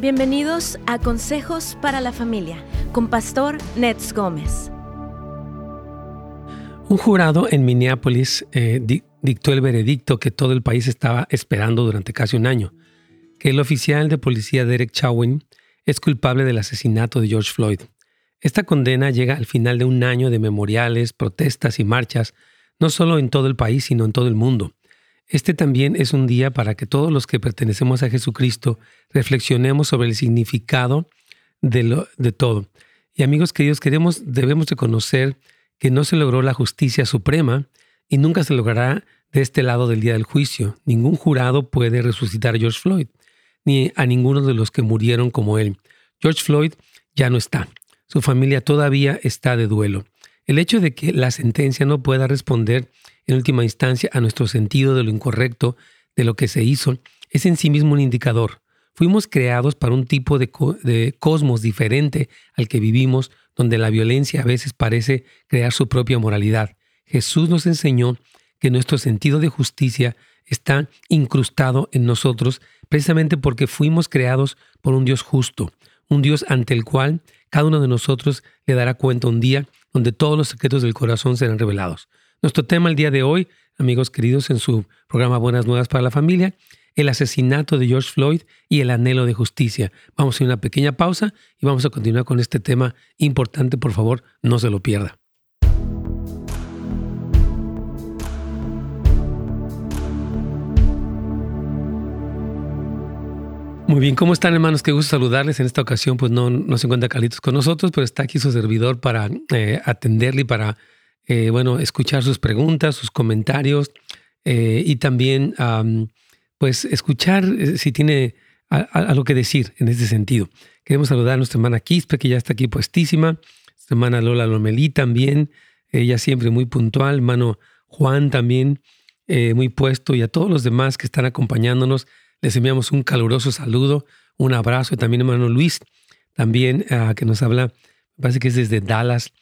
Bienvenidos a Consejos para la Familia con Pastor Nets Gómez. Un jurado en Minneapolis eh, dictó el veredicto que todo el país estaba esperando durante casi un año, que el oficial de policía Derek Chauvin es culpable del asesinato de George Floyd. Esta condena llega al final de un año de memoriales, protestas y marchas, no solo en todo el país, sino en todo el mundo. Este también es un día para que todos los que pertenecemos a Jesucristo reflexionemos sobre el significado de, lo, de todo. Y amigos queridos, queremos, debemos reconocer que no se logró la justicia suprema y nunca se logrará de este lado del día del juicio. Ningún jurado puede resucitar a George Floyd, ni a ninguno de los que murieron como él. George Floyd ya no está. Su familia todavía está de duelo. El hecho de que la sentencia no pueda responder en última instancia a nuestro sentido de lo incorrecto de lo que se hizo, es en sí mismo un indicador. Fuimos creados para un tipo de, de, cosmos diferente al que vivimos, donde la violencia a veces parece crear su propia moralidad. Jesús nos enseñó que nuestro sentido de justicia está incrustado en nosotros precisamente porque fuimos creados por un Dios justo, un Dios ante el cual cada uno de nosotros le dará cuenta un día donde todos los secretos del corazón serán revelados. Nuestro tema el día de hoy, amigos queridos, en su programa Buenas Nuevas para la Familia, el asesinato de George Floyd y el anhelo de justicia. Vamos a hacer una pequeña pausa y vamos a continuar con este tema importante. Por favor, no se lo pierda. Muy bien, ¿cómo están hermanos? Qué gusto saludarles. En esta ocasión pues no, no se encuentra Carlitos con nosotros, pero está aquí su servidor para eh, atenderle y para eh, bueno, escuchar sus preguntas, sus comentarios eh, y también pues escuchar eh, si tiene algo que decir en este sentido. Queremos saludar a nuestra hermana Quispe, que ya está aquí puestísima, nuestra hermana Lola Lomelí también, ella siempre muy puntual, hermano Juan también muy puesto y a todos los demás que están acompañándonos, les enviamos un caluroso saludo, un abrazo y también hermano Luis, también ah, que nos habla, parece que es desde Dallas,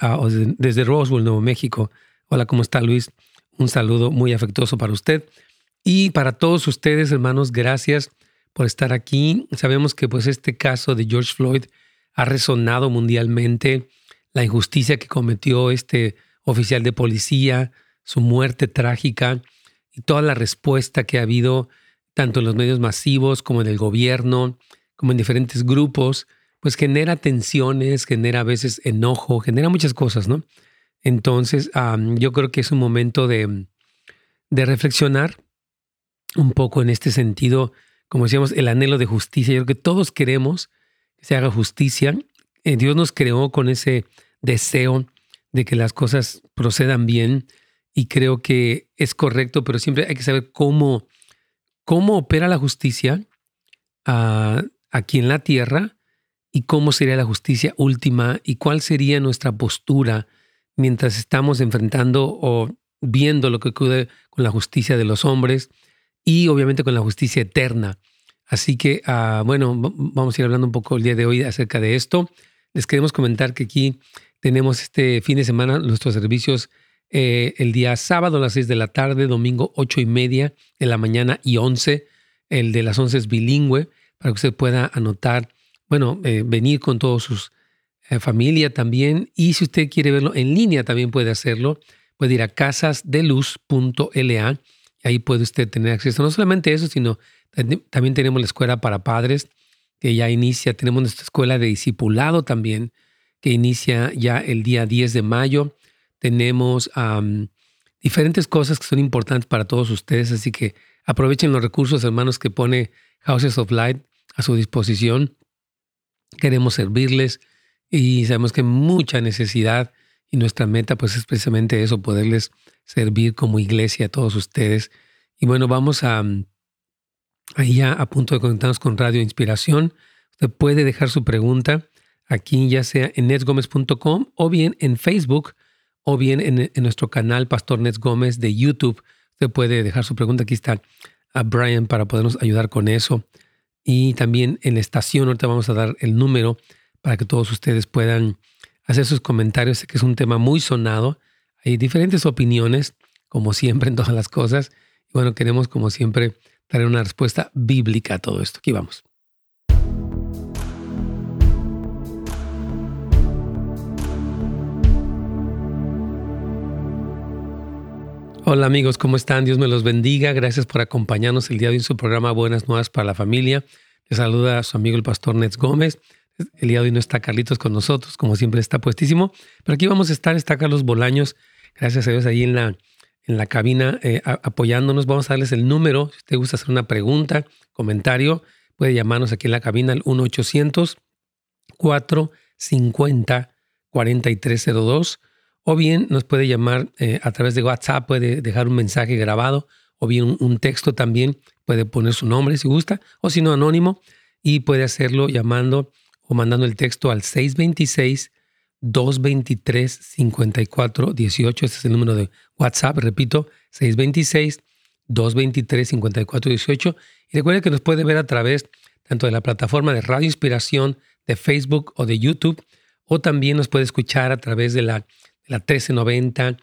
ah, desde Roswell, Nuevo México. Hola, ¿cómo está Luis? Un saludo muy afectuoso para usted. Y para todos ustedes, hermanos, gracias por estar aquí. Sabemos que pues este caso de George Floyd ha resonado mundialmente, la injusticia que cometió este oficial de policía, su muerte trágica y toda la respuesta que ha habido tanto en los medios masivos como en el gobierno, como en diferentes grupos pues genera tensiones, genera a veces enojo, genera muchas cosas, ¿no? Entonces, yo creo que es un momento de, de, reflexionar un poco en este sentido, como decíamos, el anhelo de justicia. Yo creo que todos queremos que se haga justicia. Eh, Dios nos creó con ese deseo de que las cosas procedan bien y creo que es correcto, pero siempre hay que saber cómo, cómo opera la justicia ah, aquí en la tierra y cómo sería la justicia última y cuál sería nuestra postura mientras estamos enfrentando o viendo lo que ocurre con la justicia de los hombres y obviamente con la justicia eterna. Así que, ah, bueno, vamos a ir hablando un poco el día de hoy acerca de esto. Les queremos comentar que aquí tenemos este fin de semana nuestros servicios eh, el día sábado a las 6 de la tarde, domingo 8 y media de la mañana y 11. El de las 11 es bilingüe para que usted pueda anotar bueno, eh, venir con toda su eh, familia también. Y si usted quiere verlo en línea, también puede hacerlo. Puede ir a casasdeluz.la y ahí puede usted tener acceso. No solamente eso, sino también tenemos la escuela para padres que ya inicia. Tenemos nuestra escuela de discipulado también que inicia ya el día 10 de mayo. Tenemos diferentes cosas que son importantes para todos ustedes, así que aprovechen los recursos, hermanos, que pone Houses of Light a su disposición queremos servirles y sabemos que hay mucha necesidad y nuestra meta pues es precisamente eso, poderles servir como iglesia a todos ustedes. Y bueno, vamos a ahí ya a punto de conectarnos con Radio Inspiración. Usted puede dejar su pregunta aquí ya sea en netsgomez.com o bien en Facebook o bien en, nuestro canal Pastor Nets Gómez de YouTube. Usted puede dejar su pregunta. Aquí está a Brian para podernos ayudar con eso y también en la estación. Ahorita vamos a dar el número para que todos ustedes puedan hacer sus comentarios. Sé que es un tema muy sonado. Hay diferentes opiniones, como siempre en todas las cosas. Y bueno, queremos como siempre dar una respuesta bíblica a todo esto. Aquí vamos. Hola amigos, ¿cómo están? Dios me los bendiga. Gracias por acompañarnos el día de hoy en su programa Buenas Nuevas para la Familia. Les saluda a su amigo el pastor Nets Gómez. El día de hoy no está Carlitos con nosotros, como siempre está puestísimo. Pero aquí vamos a estar, está Carlos Bolaños, gracias a Dios, ahí en la, en la cabina eh, apoyándonos. Vamos a darles el número. Si usted gusta hacer una pregunta, comentario, puede llamarnos aquí en la cabina al 1-800-450-4302 o bien nos puede llamar eh, a través de WhatsApp, puede dejar un mensaje grabado o bien un, texto también, puede poner su nombre si gusta, o si no, anónimo, y puede hacerlo llamando o mandando el texto al 626 223 5418. Este es el número de WhatsApp, repito, 626 223 5418. Y recuerde que nos puede ver a través tanto de la plataforma de Radio Inspiración, de Facebook o de YouTube, o también nos puede escuchar a través de la la 1390,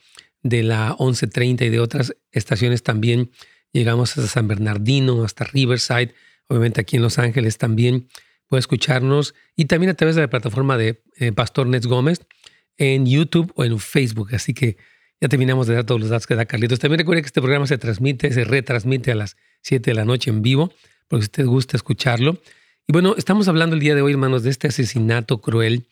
de la 1130 y de otras estaciones también. Llegamos hasta San Bernardino, hasta Riverside, obviamente aquí en Los Ángeles también puede escucharnos y también a través de la plataforma de eh, Pastor Nets Gómez en YouTube o en Facebook. Así que ya terminamos de dar todos los datos que da Carlitos. También recuerde que este programa se transmite, se retransmite a las 7 de la noche en vivo, porque si usted gusta escucharlo. Y bueno, estamos hablando el día de hoy, hermanos, de este asesinato cruel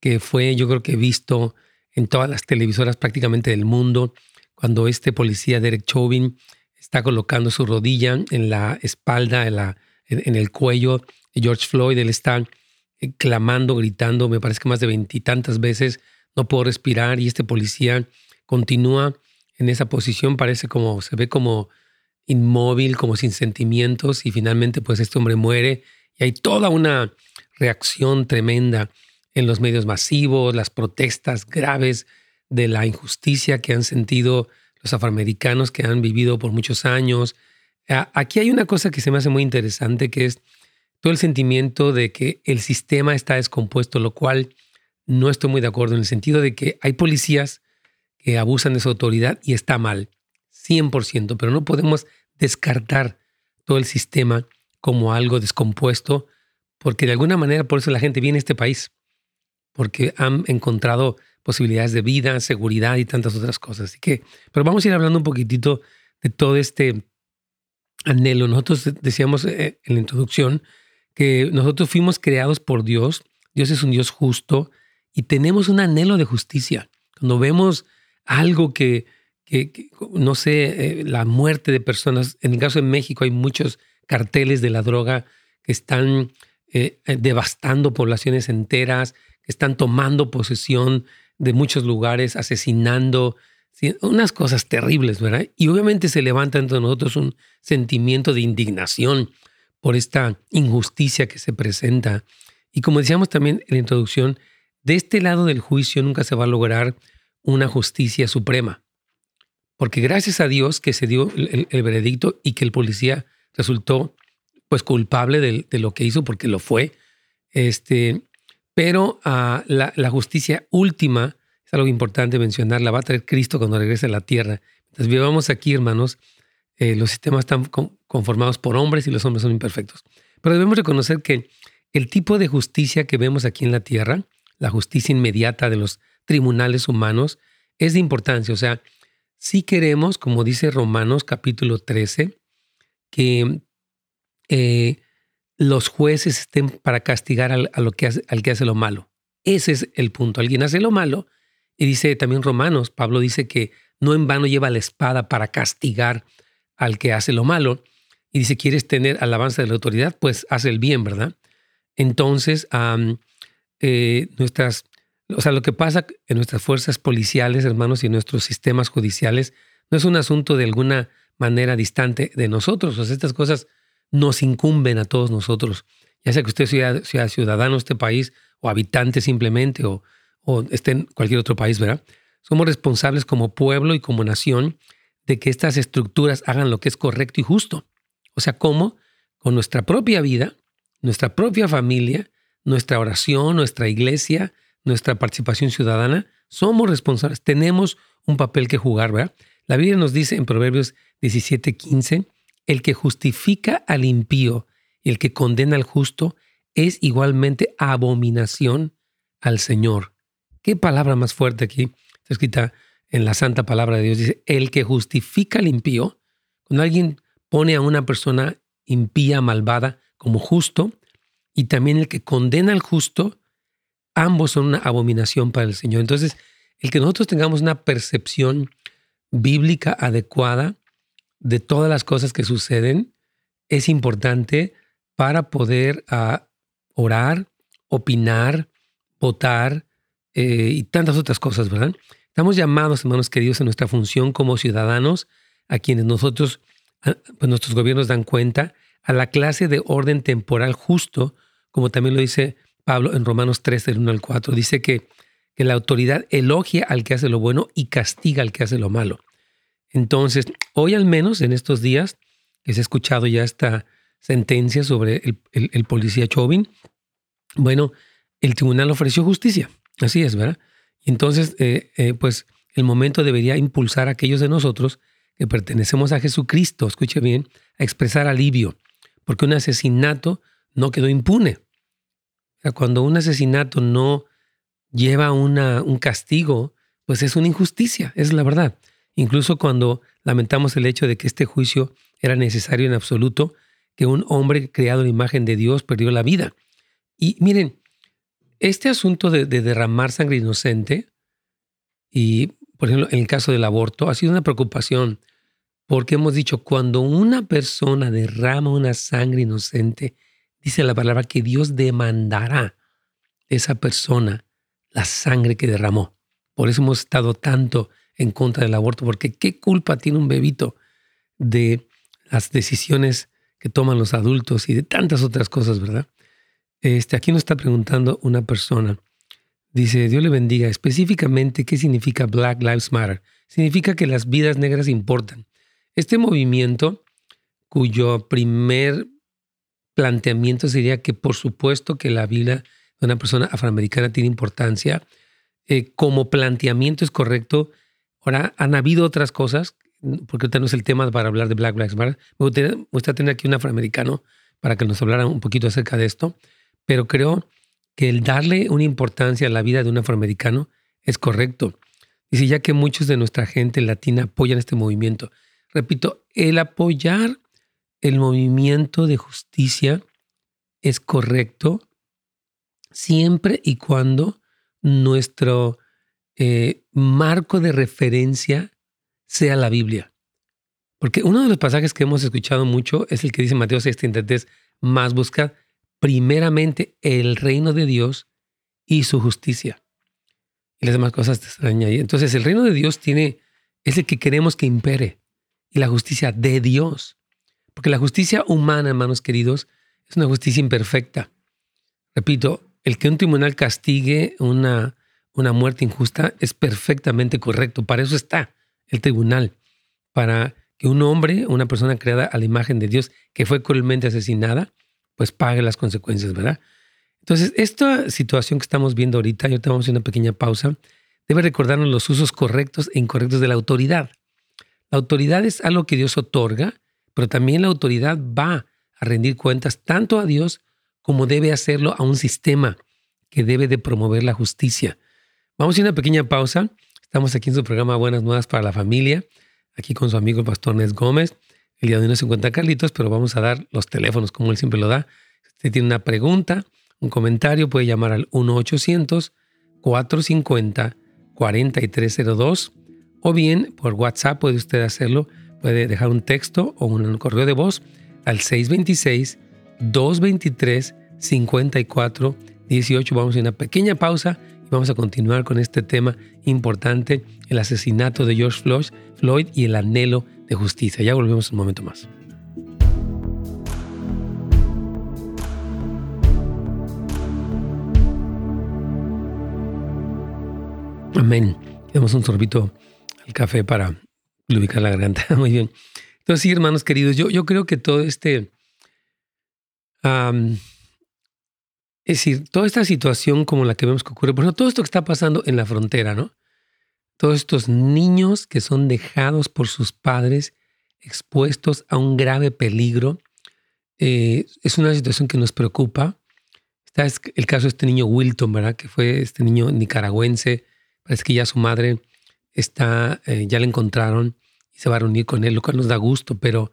que fue, yo creo que visto en todas las televisoras prácticamente del mundo, cuando este policía Derek Chauvin está colocando su rodilla en la espalda, en, la, en, el cuello de George Floyd, él está eh, clamando, gritando, me parece que más de veintitantas veces, no puedo respirar y este policía continúa en esa posición, parece como, se ve como inmóvil, como sin sentimientos y finalmente pues este hombre muere y hay toda una reacción tremenda en los medios masivos, las protestas graves de la injusticia que han sentido los afroamericanos que han vivido por muchos años. Aquí hay una cosa que se me hace muy interesante, que es todo el sentimiento de que el sistema está descompuesto, lo cual no estoy muy de acuerdo en el sentido de que hay policías que abusan de su autoridad y está mal, 100%, pero no podemos descartar todo el sistema como algo descompuesto, porque de alguna manera por eso la gente viene a este país porque han encontrado posibilidades de vida, seguridad y tantas otras cosas. Así que, pero vamos a ir hablando un poquitito de todo este anhelo. Nosotros decíamos eh, en la introducción que nosotros fuimos creados por Dios. Dios es un Dios justo y tenemos un anhelo de justicia. Cuando vemos algo que, no sé, eh, la muerte de personas, en el caso de México hay muchos carteles de la droga que están eh, devastando poblaciones enteras, están tomando posesión de muchos lugares, asesinando, unas cosas terribles, ¿verdad? Y obviamente se levanta entre nosotros un sentimiento de indignación por esta injusticia que se presenta. Y como decíamos también en la introducción, de este lado del juicio nunca se va a lograr una justicia suprema. Porque gracias a Dios que se dio el, veredicto y que el policía resultó pues culpable de, de, lo que hizo, porque lo fue, este, pero ah, la, justicia última, es algo importante mencionar, la va a traer Cristo cuando regrese a la tierra. Entonces vivamos aquí, hermanos, eh, los sistemas están conformados por hombres y los hombres son imperfectos. Pero debemos reconocer que el tipo de justicia que vemos aquí en la tierra, la justicia inmediata de los tribunales humanos, es de importancia. O sea, si queremos, como dice Romanos capítulo 13, que eh, los jueces estén para castigar al, que hace, al que hace lo malo. Ese es el punto. Alguien hace lo malo y dice también Romanos, Pablo dice que no en vano lleva la espada para castigar al que hace lo malo. Y dice, ¿quieres tener alabanza de la autoridad? Pues hace el bien, ¿verdad? Entonces, eh, nuestras, o sea, lo que pasa en nuestras fuerzas policiales, hermanos, y en nuestros sistemas judiciales, no es un asunto de alguna manera distante de nosotros. O sea, estas cosas nos incumben a todos nosotros, ya sea que usted sea, ciudadano de este país o habitante simplemente o, o esté en cualquier otro país, ¿verdad? Somos responsables como pueblo y como nación de que estas estructuras hagan lo que es correcto y justo. O sea, ¿cómo? Con nuestra propia vida, nuestra propia familia, nuestra oración, nuestra iglesia, nuestra participación ciudadana, somos responsables, tenemos un papel que jugar, ¿verdad? La Biblia nos dice en Proverbios 17, 15, el que justifica al impío y el que condena al justo es igualmente abominación al Señor. Qué palabra más fuerte aquí. Está escrita en la santa palabra de Dios. Dice, el que justifica al impío, cuando alguien pone a una persona impía, malvada, como justo, y también el que condena al justo, ambos son una abominación para el Señor. Entonces, el que nosotros tengamos una percepción bíblica adecuada de todas las cosas que suceden es importante para poder uh, orar, opinar, votar eh, y tantas otras cosas, ¿verdad? Estamos llamados, hermanos queridos, en nuestra función como ciudadanos, a quienes nosotros, pues nuestros gobiernos dan cuenta, a la clase de orden temporal justo, como también lo dice Pablo en Romanos 3, del 1 al 4. Dice que, que la autoridad elogia al que hace lo bueno y castiga al que hace lo malo. Entonces, hoy al menos en estos días, que se ha escuchado ya esta sentencia sobre el, policía Chauvin, bueno, el tribunal ofreció justicia. Así es, ¿verdad? Entonces, eh, eh, pues el momento debería impulsar a aquellos de nosotros que pertenecemos a Jesucristo, escuche bien, a expresar alivio, porque un asesinato no quedó impune. O sea, cuando un asesinato no lleva una, un castigo, pues es una injusticia, es la verdad. Incluso cuando lamentamos el hecho de que este juicio era necesario en absoluto, que un hombre creado en imagen de Dios perdió la vida. Y miren, este asunto de, derramar sangre inocente, y por ejemplo, en el caso del aborto, ha sido una preocupación, porque hemos dicho, cuando una persona derrama una sangre inocente, dice la palabra que Dios demandará de esa persona la sangre que derramó. Por eso hemos estado tanto en contra del aborto, porque ¿qué culpa tiene un bebito de las decisiones que toman los adultos y de tantas otras cosas, verdad? Este, aquí nos está preguntando una persona. Dice, Dios le bendiga. Específicamente, ¿qué significa Black Lives Matter? Significa que las vidas negras importan. Este movimiento, cuyo primer planteamiento sería que por supuesto que la vida de una persona afroamericana tiene importancia, eh, como planteamiento es correcto. Ahora, han habido otras cosas, porque ahorita no es el tema para hablar de Black Lives Matter. Me gustaría tener aquí un afroamericano para que nos hablara un poquito acerca de esto pero creo que el darle una importancia a la vida de un afroamericano es correcto. Dice, ya que muchos de nuestra gente latina apoyan este movimiento. Repito, el apoyar el movimiento de justicia es correcto siempre y cuando nuestro eh, marco de referencia sea la Biblia. Porque uno de los pasajes que hemos escuchado mucho es el que dice Mateo 6:33, más buscad primeramente el reino de Dios y su justicia. Y las demás cosas te están ahí. Entonces el reino de Dios tiene, es el que queremos que impere. Y la justicia de Dios. Porque la justicia humana, hermanos queridos, es una justicia imperfecta. Repito, el que un tribunal castigue una, una muerte injusta es perfectamente correcto. Para eso está el tribunal. Para que un hombre, una persona creada a la imagen de Dios, que fue cruelmente asesinada, pues pague las consecuencias, ¿verdad? Entonces, esta situación que estamos viendo ahorita, yo te vamos a hacer una pequeña pausa, debe recordarnos los usos correctos e incorrectos de la autoridad. La autoridad es algo que Dios otorga, pero también la autoridad va a rendir cuentas tanto a Dios como debe hacerlo a un sistema que debe de promover la justicia. Vamos a hacer una pequeña pausa. Estamos aquí en su programa Buenas Nuevas para la Familia, aquí con su amigo el pastor Nes Gómez. El día de hoy no se encuentra Carlitos, pero vamos a dar los teléfonos como él siempre lo da. Si usted tiene una pregunta, un comentario, puede llamar al 1-800-450-4302 o bien por WhatsApp puede usted hacerlo. Puede dejar un texto o un correo de voz al 626-223-5418. Vamos a una pequeña pausa y vamos a continuar con este tema importante, el asesinato de George Floyd y el anhelo de justicia. Ya volvemos un momento más. Amén. Damos un sorbito al café para lubricar la garganta. Muy bien. Entonces, sí, hermanos queridos, yo, yo creo que todo este... es decir, toda esta situación como la que vemos que ocurre, por ejemplo, todo esto que está pasando en la frontera, ¿no? todos estos niños que son dejados por sus padres expuestos a un grave peligro. Eh, es una situación que nos preocupa. Está el caso de este niño Wilton, ¿verdad? Que fue este niño nicaragüense. Parece que ya su madre está, eh, ya le encontraron y se va a reunir con él, lo cual nos da gusto, pero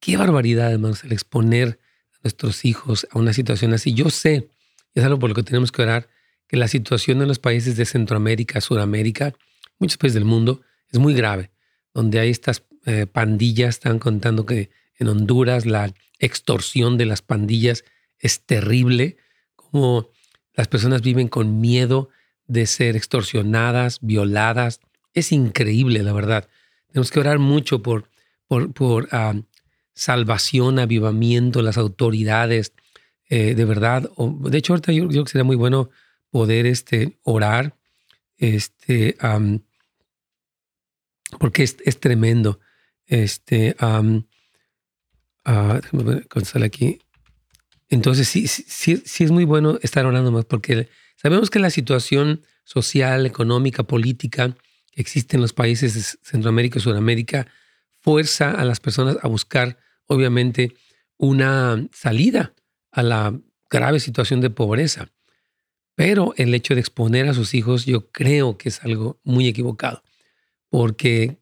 qué barbaridad, hermanos, el exponer a nuestros hijos a una situación así. Yo sé, y es algo por lo que tenemos que orar, que la situación en los países de Centroamérica, Sudamérica, muchos países del mundo, es muy grave, donde hay estas eh, pandillas, están contando que en Honduras la extorsión de las pandillas es terrible, como las personas viven con miedo de ser extorsionadas, violadas. Es increíble, la verdad. Tenemos que orar mucho por, por, ah, salvación, avivamiento, las autoridades, eh, de verdad. de hecho, ahorita yo, creo que sería muy bueno poder este, orar, este, porque es, es, tremendo. Este, um, déjame aquí. Entonces, sí, sí, sí es muy bueno estar orando más, porque sabemos que la situación social, económica, política que existe en los países de Centroamérica y Sudamérica fuerza a las personas a buscar, obviamente, una salida a la grave situación de pobreza. Pero el hecho de exponer a sus hijos yo creo que es algo muy equivocado, porque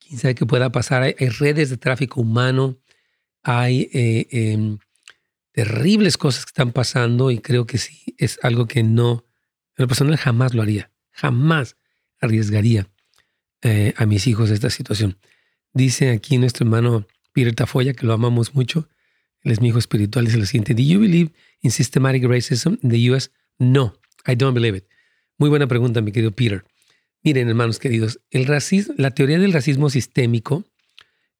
quién sabe qué pueda pasar. Hay, redes de tráfico humano, hay eh, em, terribles cosas que están pasando y creo que sí es algo que no, lo personal jamás lo haría, jamás arriesgaría eh, a mis hijos esta situación. Dice aquí nuestro hermano Peter Tafoya, que lo amamos mucho, él es mi hijo espiritual, dice lo siguiente, ¿Do you believe in systematic racism in the US? No, I don't believe it. Muy buena pregunta, mi querido Peter. Miren, hermanos queridos, el la teoría del racismo sistémico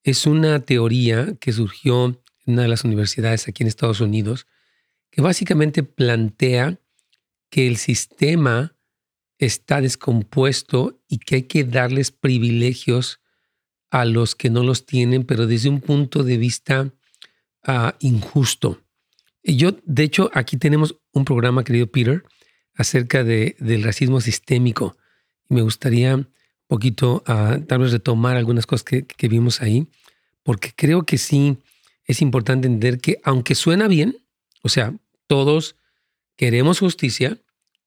es una teoría que surgió en una de las universidades aquí en Estados Unidos, que básicamente plantea que el sistema está descompuesto y que hay que darles privilegios a los que no los tienen, pero desde un punto de vista ah, injusto. Y yo, de hecho, aquí tenemos un programa, querido Peter, acerca de, del racismo sistémico y me gustaría un poquito uh, tal vez retomar algunas cosas que, vimos ahí, porque creo que sí es importante entender que aunque suena bien, o sea, todos queremos justicia,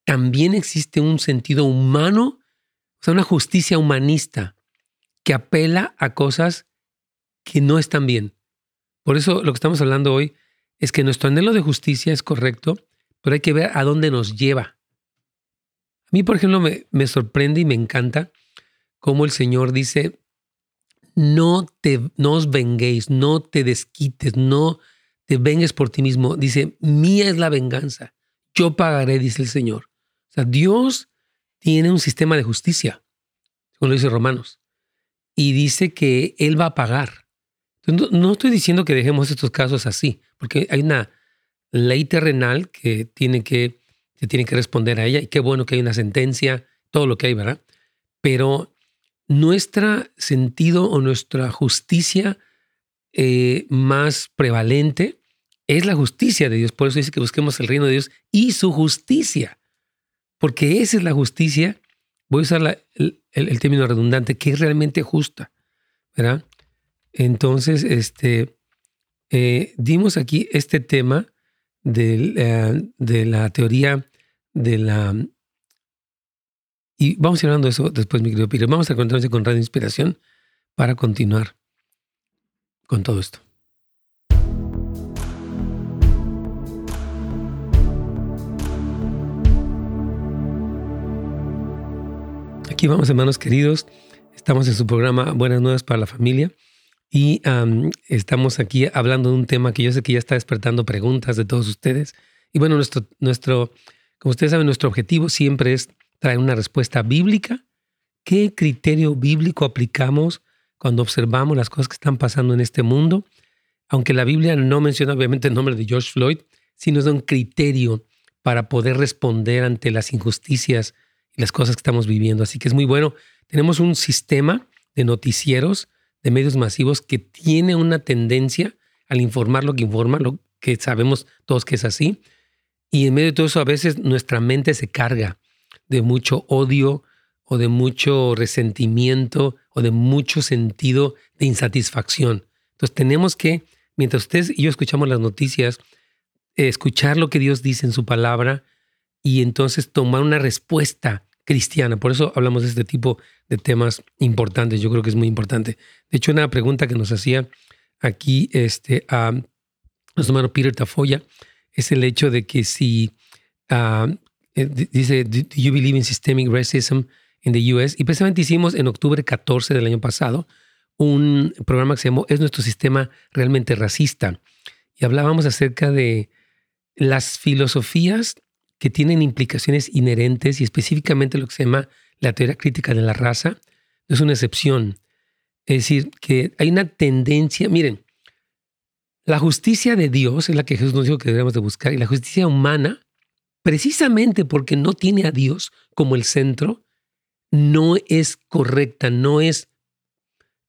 también existe un sentido humano, o sea, una justicia humanista que apela a cosas que no están bien. Por eso lo que estamos hablando hoy es que nuestro anhelo de justicia es correcto, pero hay que ver a dónde nos lleva. A mí, por ejemplo, me, sorprende y me encanta cómo el Señor dice, no, te, no os venguéis, no te desquites, no te vengues por ti mismo. Dice, mía es la venganza, yo pagaré, dice el Señor. O sea, Dios tiene un sistema de justicia, como lo dice Romanos, y dice que Él va a pagar. No, estoy diciendo que dejemos estos casos así, porque hay una ley terrenal que tiene que que responder a ella y qué bueno que hay una sentencia, todo lo que hay, ¿verdad? Pero nuestro sentido o nuestra justicia eh, más prevalente es la justicia de Dios. Por eso dice que busquemos el reino de Dios y su justicia. Porque esa es la justicia, voy a usar el, término redundante, que es realmente justa. ¿verdad? Entonces, este, eh, dimos aquí este tema eh, de, la teoría de la... Y vamos a ir hablando de eso después, mi querido Peter. Vamos a encontrarnos con Radio Inspiración para continuar con todo esto. Aquí vamos, hermanos queridos. Estamos en su programa Buenas Nuevas para la Familia. Y estamos aquí hablando de un tema que yo sé que ya está despertando preguntas de todos ustedes. Y bueno, nuestro, nuestro, como ustedes saben, nuestro objetivo siempre es traer una respuesta bíblica. ¿Qué criterio bíblico aplicamos cuando observamos las cosas que están pasando en este mundo? Aunque la Biblia no menciona obviamente el nombre de George Floyd, sí nos un criterio para poder responder ante las injusticias y las cosas que estamos viviendo. Así que es muy bueno. Tenemos un sistema de noticieros de medios masivos que tiene una tendencia al informar lo que informa, lo que sabemos todos que es así. Y en medio de todo eso a veces nuestra mente se carga de mucho odio o de mucho resentimiento o de mucho sentido de insatisfacción. Entonces tenemos que, mientras ustedes y yo escuchamos las noticias, escuchar lo que Dios dice en su palabra y entonces tomar una respuesta cristiana. Por eso hablamos de este tipo de temas importantes. Yo creo que es muy importante. De hecho, una pregunta que nos hacía aquí este, a nuestro hermano Peter Tafoya es el hecho de que si uh, dice, ¿Do you believe in systemic racism in the US? Y precisamente hicimos en octubre 14 del año pasado un programa que se llamó ¿Es nuestro sistema realmente racista? Y hablábamos acerca de las filosofías que tienen implicaciones inherentes y específicamente lo que se llama la teoría crítica de la raza, no es una excepción. Es decir, que hay una tendencia, miren, la justicia de Dios es la que Jesús nos dijo que debemos de buscar y la justicia humana, precisamente porque no tiene a Dios como el centro, no es correcta, no es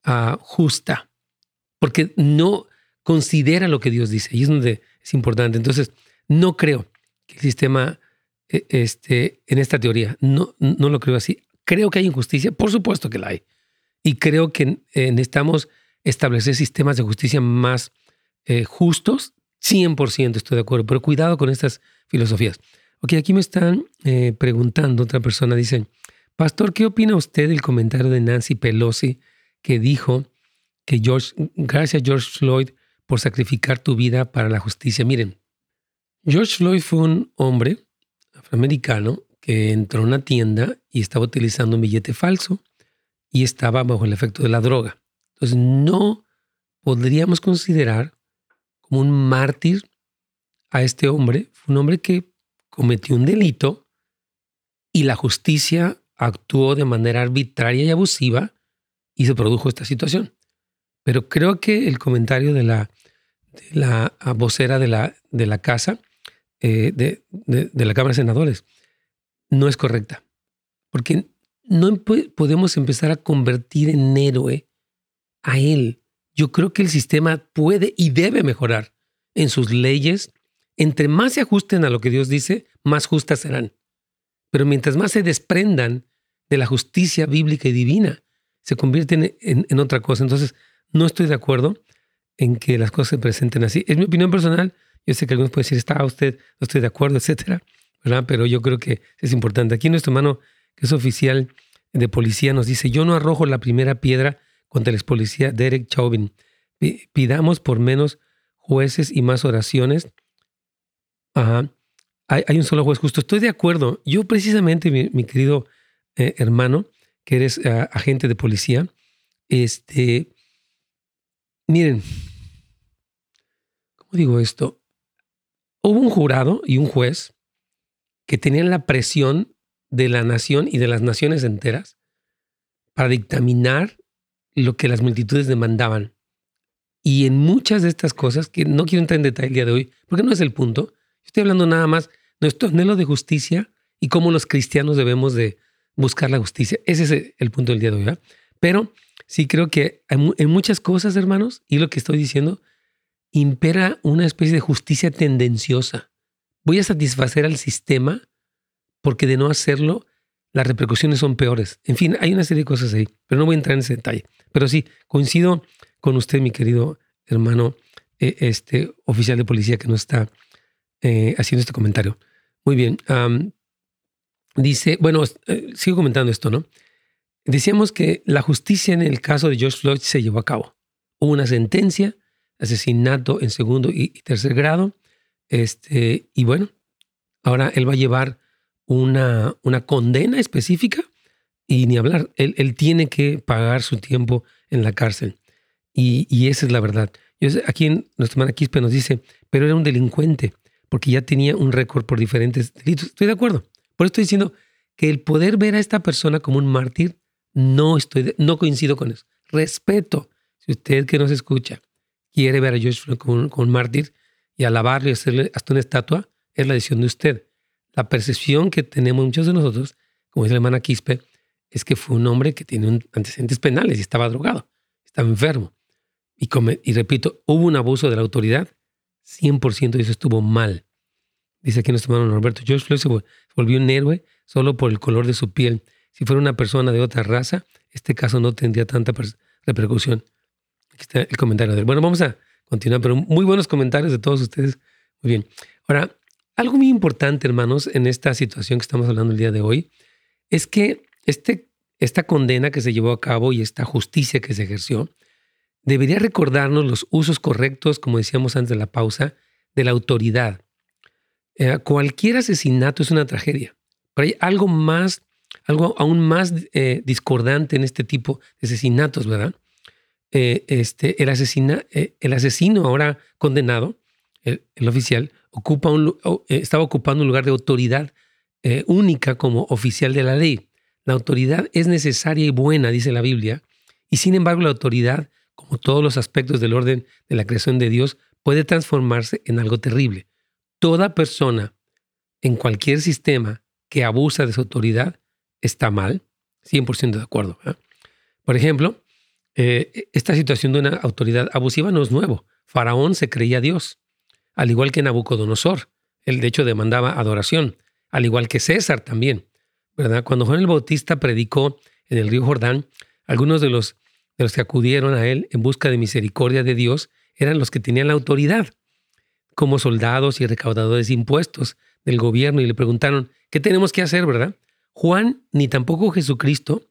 uh, justa, porque no considera lo que Dios dice y es donde es importante. Entonces, no creo el sistema e, este, en esta teoría, no, no lo creo así. Creo que hay injusticia, por supuesto que la hay. Y creo que eh, necesitamos establecer sistemas de justicia más eh, justos, 100% estoy de acuerdo, pero cuidado con estas filosofías. Ok, aquí me están eh, preguntando, otra persona dice, Pastor, ¿qué opina usted del comentario de Nancy Pelosi que dijo que George, gracias George Floyd por sacrificar tu vida para la justicia? Miren, George Floyd fue un hombre afroamericano que entró a una tienda y estaba utilizando un billete falso y estaba bajo el efecto de la droga. Entonces no podríamos considerar como un mártir a este hombre. Un hombre que cometió un delito y la justicia actuó de manera arbitraria y abusiva y se produjo esta situación. Pero creo que el comentario de la, la vocera de la, de la casa, eh, de, de, la Cámara de Senadores, no es correcta. Porque no podemos empezar a convertir en héroe a él yo creo que el sistema puede y debe mejorar en sus leyes. Entre más se ajusten a lo que Dios dice, más justas serán. Pero mientras más se desprendan de la justicia bíblica y divina, se convierten en, otra cosa. Entonces, no estoy de acuerdo en que las cosas se presenten así. Es mi opinión personal. Yo sé que algunos pueden decir, está usted, no estoy de acuerdo, etcétera, ¿verdad? Pero yo creo que es importante. Aquí nuestro hermano, que es oficial de policía, nos dice, yo no arrojo la primera piedra contra el ex policía Derek Chauvin. Pidamos por menos jueces y más oraciones. Ajá. Hay, un solo juez justo. Estoy de acuerdo. Yo precisamente, mi, querido eh, hermano, que eres eh, agente de policía, este, miren, ¿cómo digo esto? Hubo un jurado y un juez que tenían la presión de la nación y de las naciones enteras para dictaminar lo que las multitudes demandaban. Y en muchas de estas cosas, que no quiero entrar en detalle el día de hoy, porque no es el punto, estoy hablando nada más de nuestro anhelo de justicia y cómo los cristianos debemos de buscar la justicia. Ese es el punto del día de hoy. Pero sí creo que en muchas cosas, hermanos, y lo que estoy diciendo, impera una especie de justicia tendenciosa. Voy a satisfacer al sistema porque de no hacerlo, las repercusiones son peores. En fin, hay una serie de cosas ahí, pero no voy a entrar en ese detalle. Pero sí, coincido con usted, mi querido hermano, eh, este oficial de policía que nos está eh, haciendo este comentario. Muy bien. dice, bueno, eh, sigo comentando esto, ¿no? Decíamos que la justicia en el caso de George Floyd se llevó a cabo. Hubo una sentencia, asesinato en segundo y, tercer grado. Este, y bueno, ahora él va a llevar una, una condena específica y ni hablar, él, tiene que pagar su tiempo en la cárcel. Y, esa es la verdad. aquí en, nuestra hermana Quispe nos dice, pero era un delincuente porque ya tenía un récord por diferentes delitos. Estoy de acuerdo. Por eso estoy diciendo que el poder ver a esta persona como un mártir, no, estoy no coincido con eso. Respeto. Si usted que nos escucha quiere ver a George Floyd como un, mártir y alabarle y hacerle hasta una estatua, es la decisión de usted. La percepción que tenemos muchos de nosotros, como dice la hermana Quispe, es que fue un hombre que tiene antecedentes penales y estaba drogado, estaba enfermo. Y, y repito, hubo un abuso de la autoridad, 100% y eso estuvo mal. Dice aquí nuestro hermano Norberto, George Floyd se volvió un héroe solo por el color de su piel. Si fuera una persona de otra raza, este caso no tendría tanta repercusión. Aquí está el comentario de él. Bueno, vamos a continuar, pero muy buenos comentarios de todos ustedes. Muy bien. Ahora, algo muy importante, hermanos, en esta situación que estamos hablando el día de hoy, es que este, esta condena que se llevó a cabo y esta justicia que se ejerció debería recordarnos los usos correctos, como decíamos antes de la pausa, de la autoridad. Eh, cualquier asesinato es una tragedia, pero hay algo más, algo aún más eh, discordante en este tipo de asesinatos, ¿verdad? Eh, este, el, asesina, el asesino ahora condenado, el, oficial, ocupa un, estaba ocupando un lugar de autoridad única como oficial de la ley. La autoridad es necesaria y buena, dice la Biblia, y sin embargo la autoridad, como todos los aspectos del orden de la creación de Dios, puede transformarse en algo terrible. Toda persona en cualquier sistema que abusa de su autoridad está mal, 100% de acuerdo. Por ejemplo, eh, esta situación de una autoridad abusiva no es nuevo. Faraón se creía Dios, al igual que Nabucodonosor. Él de hecho demandaba adoración, al igual que César también. ¿verdad? Cuando Juan el Bautista predicó en el río Jordán, algunos de los, de los que acudieron a él en busca de misericordia de Dios eran los que tenían la autoridad, como soldados y recaudadores de impuestos del gobierno, y le preguntaron, ¿qué tenemos que hacer, verdad? Juan, ni tampoco Jesucristo,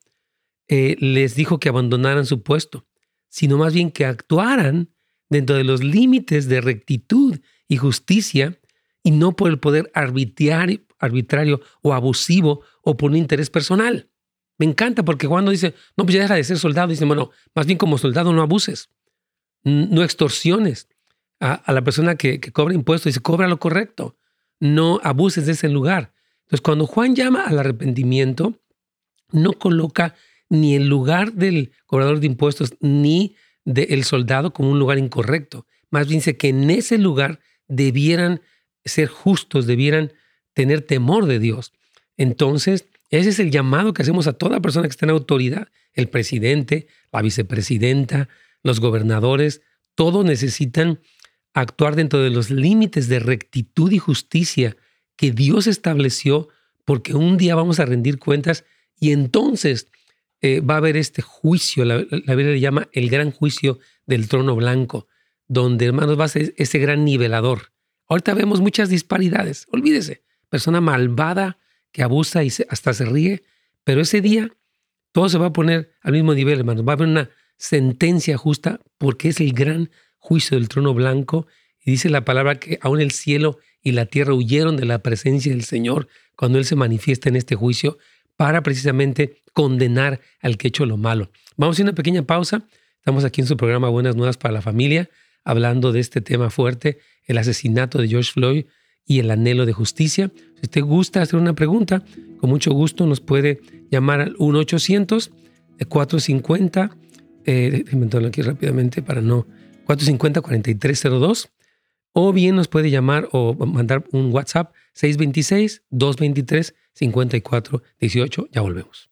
eh, les dijo que abandonaran su puesto, sino más bien que actuaran dentro de los límites de rectitud y justicia y no por el poder arbitrario, arbitrario o abusivo o por un interés personal. Me encanta porque Juan no dice, no, pues ya deja de ser soldado. Dice, bueno, más bien como soldado no abuses no extorsiones a, la persona que, cobra impuestos, dice, cobra lo correcto, no abuses de ese lugar. Entonces, cuando Juan llama al arrepentimiento, no coloca ni el lugar del cobrador de impuestos ni del soldado como un lugar incorrecto. Más bien dice que en ese lugar debieran ser justos, debieran tener temor de Dios. Entonces, ese es el llamado que hacemos a toda persona que está en autoridad, el presidente, la vicepresidenta, los gobernadores, todos necesitan actuar dentro de los límites de rectitud y justicia que Dios estableció, porque un día vamos a rendir cuentas y entonces eh, va a haber este juicio, la, Biblia le llama el gran juicio del trono blanco, donde hermanos va a ser ese gran nivelador. Ahorita vemos muchas disparidades, olvídese, persona malvada que abusa y hasta se ríe, pero ese día todo se va a poner al mismo nivel, hermanos, va a haber una sentencia justa porque es el gran juicio del trono blanco. Y dice la palabra que aún el cielo y la tierra huyeron de la presencia del Señor cuando Él se manifiesta en este juicio para precisamente condenar al que ha hecho lo malo. Vamos a una pequeña pausa. Estamos aquí en su programa Buenas Nuevas para la Familia, hablando de este tema fuerte, el asesinato de George Floyd y el anhelo de justicia. Si usted gusta hacer una pregunta, con mucho gusto nos puede llamar al 1 800 450 eh, aquí rápidamente para no, 450-4302, o bien nos puede llamar o mandar un WhatsApp 626-223-5418. Ya volvemos.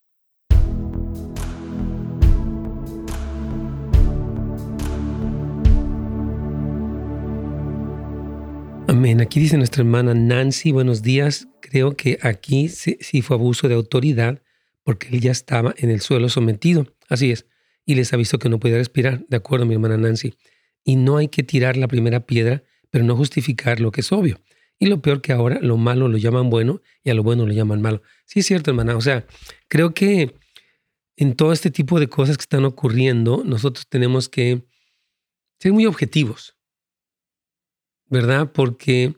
Amén. Aquí dice nuestra hermana Nancy, buenos días. Creo que aquí sí, sí, fue abuso de autoridad porque él ya estaba en el suelo sometido. Así es y les avisó que no podía respirar. De acuerdo, mi hermana Nancy. Y no hay que tirar la primera piedra, pero no justificar lo que es obvio. Y lo peor que ahora lo malo lo llaman bueno y a lo bueno lo llaman malo. Sí es cierto, hermana. O sea, creo que en todo este tipo de cosas que están ocurriendo, nosotros tenemos que ser muy objetivos, ¿verdad? Porque,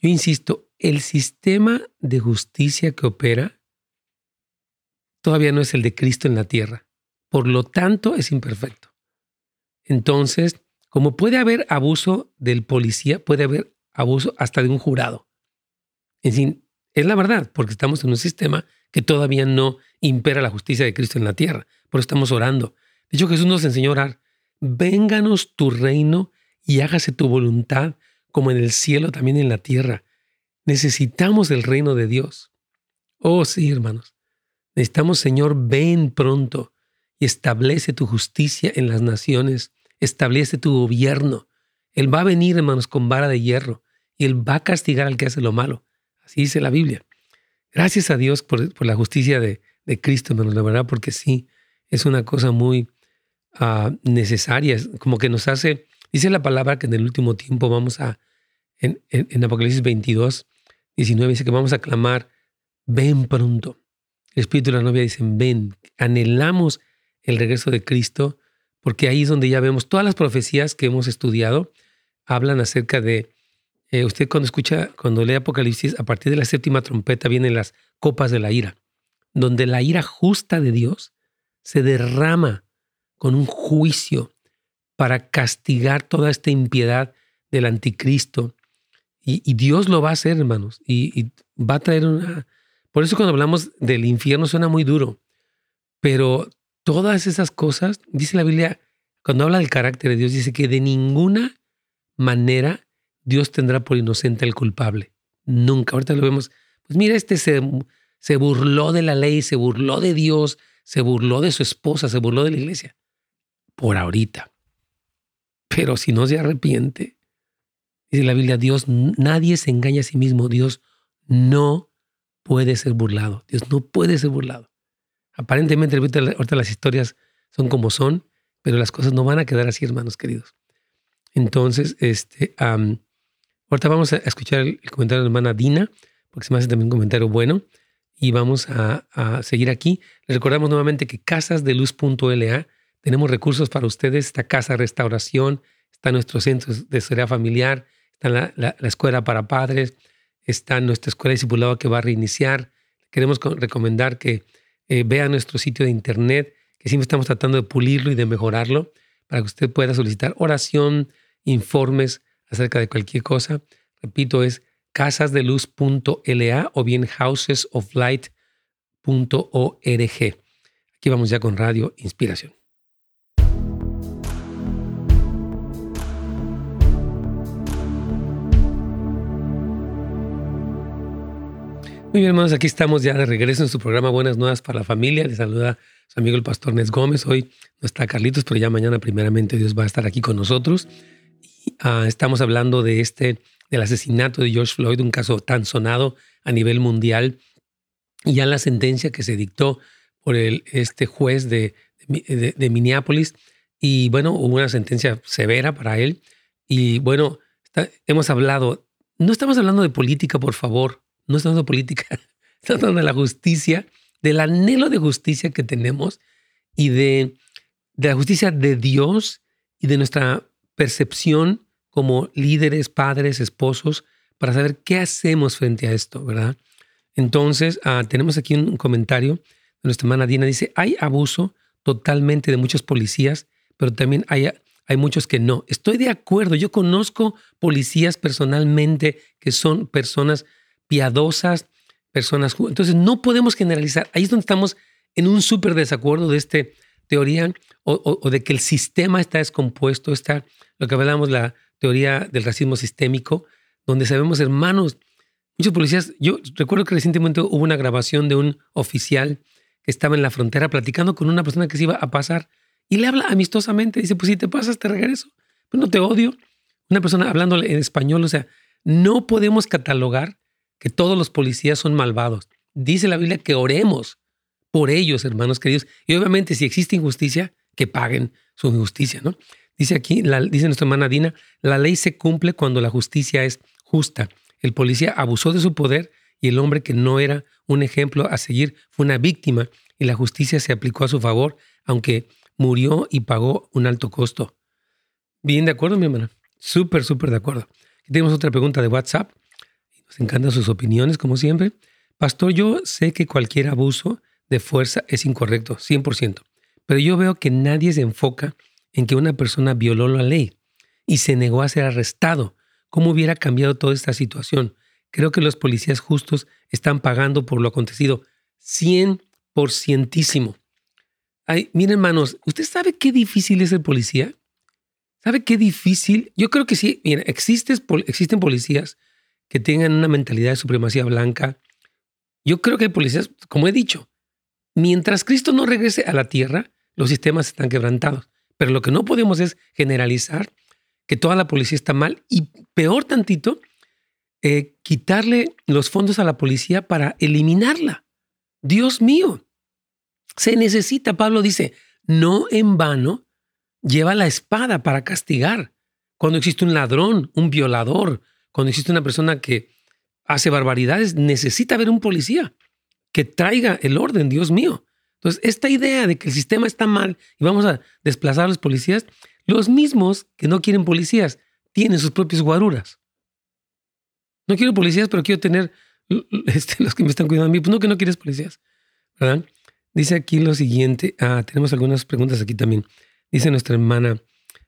yo insisto, el sistema de justicia que opera todavía no es el de Cristo en la tierra. Por lo tanto, es imperfecto. Entonces, como puede haber abuso del policía, puede haber abuso hasta de un jurado. En fin, es la verdad, porque estamos en un sistema que todavía no impera la justicia de Cristo en la tierra. Por estamos orando. De hecho, Jesús nos enseñó a orar. Vénganos tu reino y hágase tu voluntad como en el cielo, también en la tierra. Necesitamos el reino de Dios. Oh, sí, hermanos. Necesitamos, Señor, ven pronto y establece tu justicia en las naciones, establece tu gobierno. Él va a venir, hermanos, con vara de hierro y Él va a castigar al que hace lo malo. Así dice la Biblia. Gracias a Dios por, la justicia de, Cristo, hermanos, la verdad, porque sí, es una cosa muy uh, necesaria, como que nos hace, dice la palabra que en el último tiempo vamos a, en, en Apocalipsis 22, 19, dice que vamos a clamar, ven pronto. el espíritu y la novia dicen, ven, anhelamos el regreso de Cristo, porque ahí es donde ya vemos todas las profecías que hemos estudiado, hablan acerca de, eh, usted cuando escucha, cuando lee Apocalipsis, a partir de la séptima trompeta vienen las copas de la ira, donde la ira justa de Dios se derrama con un juicio para castigar toda esta impiedad del anticristo. Y, Dios lo va a hacer, hermanos, y va a traer una, por eso cuando hablamos del infierno suena muy duro, pero todas esas cosas, dice la Biblia, cuando habla del carácter de Dios, dice que de ninguna manera Dios tendrá por inocente al culpable. Nunca. Ahorita lo vemos. Pues mira, este se, se burló de la ley, se burló de Dios, se burló de su esposa, se burló de la iglesia. Por ahorita. Pero si no se arrepiente, dice la Biblia, Dios, nadie se engaña a sí mismo. Dios no puede ser burlado. Dios no puede ser burlado. Aparentemente, ahorita las historias son como son, pero las cosas no van a quedar así, hermanos queridos. Entonces, este, ahorita vamos a escuchar el, comentario de la hermana Dina, porque se me hace también un comentario bueno, y vamos a, seguir aquí. Les recordamos nuevamente que casasdeluz.la tenemos recursos para ustedes, esta casa restauración, está nuestro centro de seguridad familiar, está la, la escuela para padres, está nuestra escuela de discipulado que va a reiniciar. Queremos recomendar que eh, vea nuestro sitio de internet, que siempre estamos tratando de pulirlo y de mejorarlo para que usted pueda solicitar oración, informes acerca de cualquier cosa. Repito, es casasdeluz.la o bien housesoflight.org. Aquí vamos ya con Radio Inspiración. Muy bien, hermanos, aquí estamos ya de regreso en su programa Buenas Nuevas para la Familia. Les saluda su amigo el pastor Nes Gómez. Hoy no está Carlitos, pero ya mañana primeramente Dios va a estar aquí con nosotros. Ah, estamos hablando de este, del asesinato de George Floyd, un caso tan sonado a nivel mundial. Y ya la sentencia que se dictó por el, este juez de, de, Minneapolis. Y bueno, hubo una sentencia severa para él. Y bueno, hemos hablado, no estamos hablando de política, por favor no estamos hablando de política, estamos hablando de la justicia, del anhelo de justicia que tenemos y de, de la justicia de Dios y de nuestra percepción como líderes, padres, esposos, para saber qué hacemos frente a esto, ¿verdad? Entonces, ah, tenemos aquí un comentario de nuestra hermana Dina. Dice, hay abuso totalmente de muchos policías, pero también hay, hay muchos que no. Estoy de acuerdo. Yo conozco policías personalmente que son personas piadosas, personas. Entonces, no podemos generalizar. Ahí es donde estamos en un súper desacuerdo de esta teoría o, de que el sistema está descompuesto. Está lo que hablamos, la teoría del racismo sistémico, donde sabemos, hermanos, muchos policías. Yo recuerdo que recientemente hubo una grabación de un oficial que estaba en la frontera platicando con una persona que se iba a pasar y le habla amistosamente. Dice: Pues si te pasas, te regreso. Pues no te odio. Una persona hablando en español, o sea, no podemos catalogar que todos los policías son malvados. Dice la Biblia que oremos por ellos, hermanos queridos. Y obviamente si existe injusticia, que paguen su injusticia, ¿no? Dice aquí, la, dice nuestra hermana Dina, la ley se cumple cuando la justicia es justa. El policía abusó de su poder y el hombre que no era un ejemplo a seguir fue una víctima y la justicia se aplicó a su favor, aunque murió y pagó un alto costo. Bien, de acuerdo, mi hermana. Súper, súper de acuerdo. Aquí tenemos otra pregunta de WhatsApp. Nos encantan sus opiniones, como siempre. Pastor, yo sé que cualquier abuso de fuerza es incorrecto, 100%, pero yo veo que nadie se enfoca en que una persona violó la ley y se negó a ser arrestado. ¿Cómo hubiera cambiado toda esta situación? Creo que los policías justos están pagando por lo acontecido 100%. Ay, miren, hermanos, ¿usted sabe qué difícil es el policía? ¿Sabe qué difícil? Yo creo que sí, mira, existen policías que tengan una mentalidad de supremacía blanca. Yo creo que hay policías, como he dicho, mientras Cristo no regrese a la tierra, los sistemas están quebrantados. Pero lo que no podemos es generalizar que toda la policía está mal y peor tantito, eh, quitarle los fondos a la policía para eliminarla. Dios mío, se necesita, Pablo dice, no en vano lleva la espada para castigar. Cuando existe un ladrón, un violador, cuando existe una persona que hace barbaridades, necesita ver un policía que traiga el orden, Dios mío. Entonces, esta idea de que el sistema está mal y vamos a desplazar a los policías, los mismos que no quieren policías tienen sus propios guaruras. No quiero policías, pero quiero tener este, los que me están cuidando a mí. Pues no, que no quieres policías. Dice aquí lo siguiente. Ah, tenemos algunas preguntas aquí también. Dice nuestra hermana,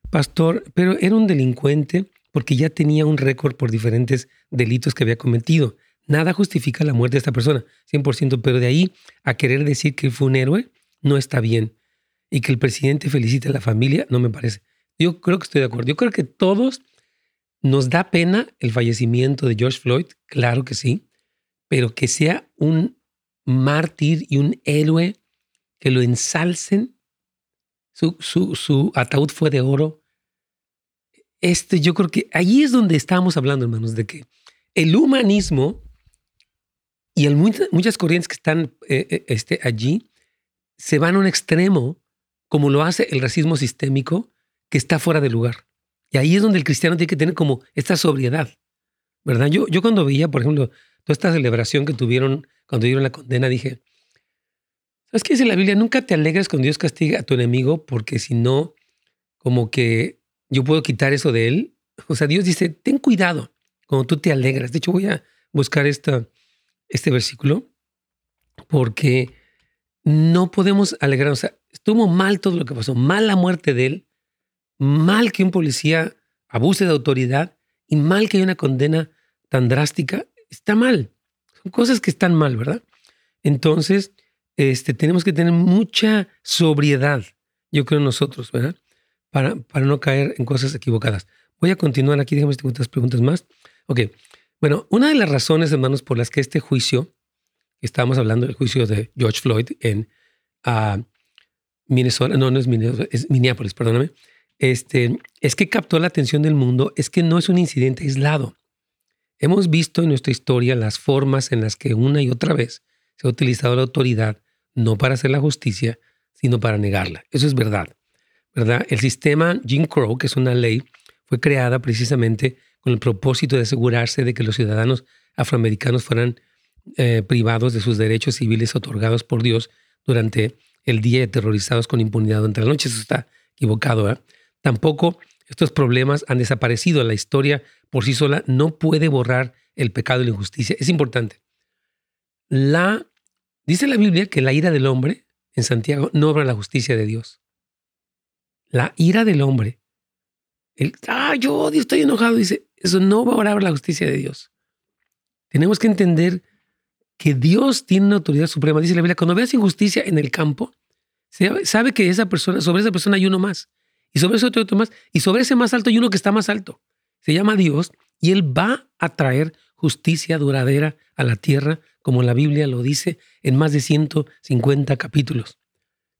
pastor, pero era un delincuente porque ya tenía un récord por diferentes delitos que había cometido. Nada justifica la muerte de esta persona, 100%, pero de ahí a querer decir que fue un héroe, no está bien. Y que el presidente felicite a la familia, no me parece. Yo creo que estoy de acuerdo. Yo creo que todos nos da pena el fallecimiento de George Floyd, claro que sí, pero que sea un mártir y un héroe, que lo ensalcen. Su, ataúd fue de oro. Este, yo creo que allí es donde estamos hablando, hermanos, de que el humanismo y el, muchas corrientes que están eh, eh, este, allí se van a un extremo, como lo hace el racismo sistémico, que está fuera de lugar. Y ahí es donde el cristiano tiene que tener como esta sobriedad, ¿verdad? Yo, yo cuando veía, por ejemplo, toda esta celebración que tuvieron cuando dieron la condena, dije, ¿sabes qué dice la Biblia? Nunca te alegres cuando Dios castiga a tu enemigo, porque si no, como que yo puedo quitar eso de él. O sea, Dios dice, ten cuidado cuando tú te alegras. De hecho, voy a buscar esta, este versículo porque no podemos alegrarnos. O sea, estuvo mal todo lo que pasó, mal la muerte de él, mal que un policía abuse de autoridad y mal que haya una condena tan drástica, está mal. Son cosas que están mal, ¿verdad? Entonces, este, tenemos que tener mucha sobriedad, yo creo nosotros, ¿verdad? Para, para no caer en cosas equivocadas. Voy a continuar aquí, déjame otras preguntas más. Ok, bueno, una de las razones, hermanos, por las que este juicio, estábamos hablando del juicio de George Floyd en uh, Minnesota, no, no es Minnesota, es Minneapolis, perdóname, este, es que captó la atención del mundo, es que no es un incidente aislado. Hemos visto en nuestra historia las formas en las que una y otra vez se ha utilizado la autoridad no para hacer la justicia, sino para negarla. Eso es verdad. ¿verdad? El sistema Jim Crow, que es una ley, fue creada precisamente con el propósito de asegurarse de que los ciudadanos afroamericanos fueran eh, privados de sus derechos civiles otorgados por Dios durante el día y aterrorizados con impunidad durante la noche. Eso está equivocado. ¿eh? Tampoco estos problemas han desaparecido. La historia por sí sola no puede borrar el pecado y la injusticia. Es importante. La, dice la Biblia que la ira del hombre en Santiago no obra la justicia de Dios. La ira del hombre, el, ah, yo odio, estoy enojado, dice, eso no va a obrar la justicia de Dios. Tenemos que entender que Dios tiene una autoridad suprema. Dice la Biblia, cuando veas injusticia en el campo, sabe que esa persona, sobre esa persona hay uno más. Y sobre ese otro, otro más. Y sobre ese más alto hay uno que está más alto. Se llama Dios y Él va a traer justicia duradera a la tierra, como la Biblia lo dice en más de 150 capítulos.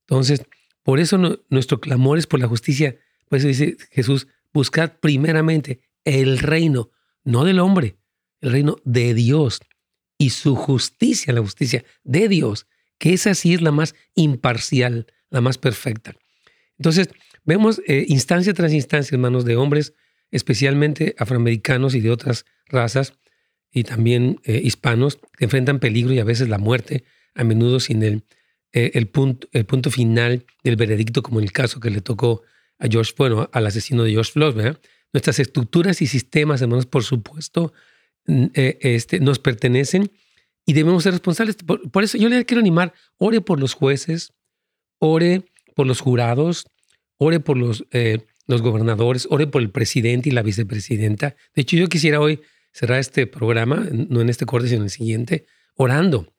Entonces, por eso nuestro clamor es por la justicia. Por eso dice Jesús, buscad primeramente el reino, no del hombre, el reino de Dios y su justicia, la justicia de Dios, que esa sí es la más imparcial, la más perfecta. Entonces, vemos eh, instancia tras instancia, hermanos, de hombres, especialmente afroamericanos y de otras razas, y también eh, hispanos, que enfrentan peligro y a veces la muerte, a menudo sin el, eh, el, punto, el punto final del veredicto, como en el caso que le tocó a George, bueno, al asesino de George Floyd, ¿verdad? Nuestras estructuras y sistemas, hermanos, por supuesto, eh, este, nos pertenecen y debemos ser responsables. Por, eso yo le quiero animar, ore por los jueces, ore por los jurados, ore por los, eh, los gobernadores, ore por el presidente y la vicepresidenta. De hecho, yo quisiera hoy cerrar este programa, no en este corte, sino en el siguiente, orando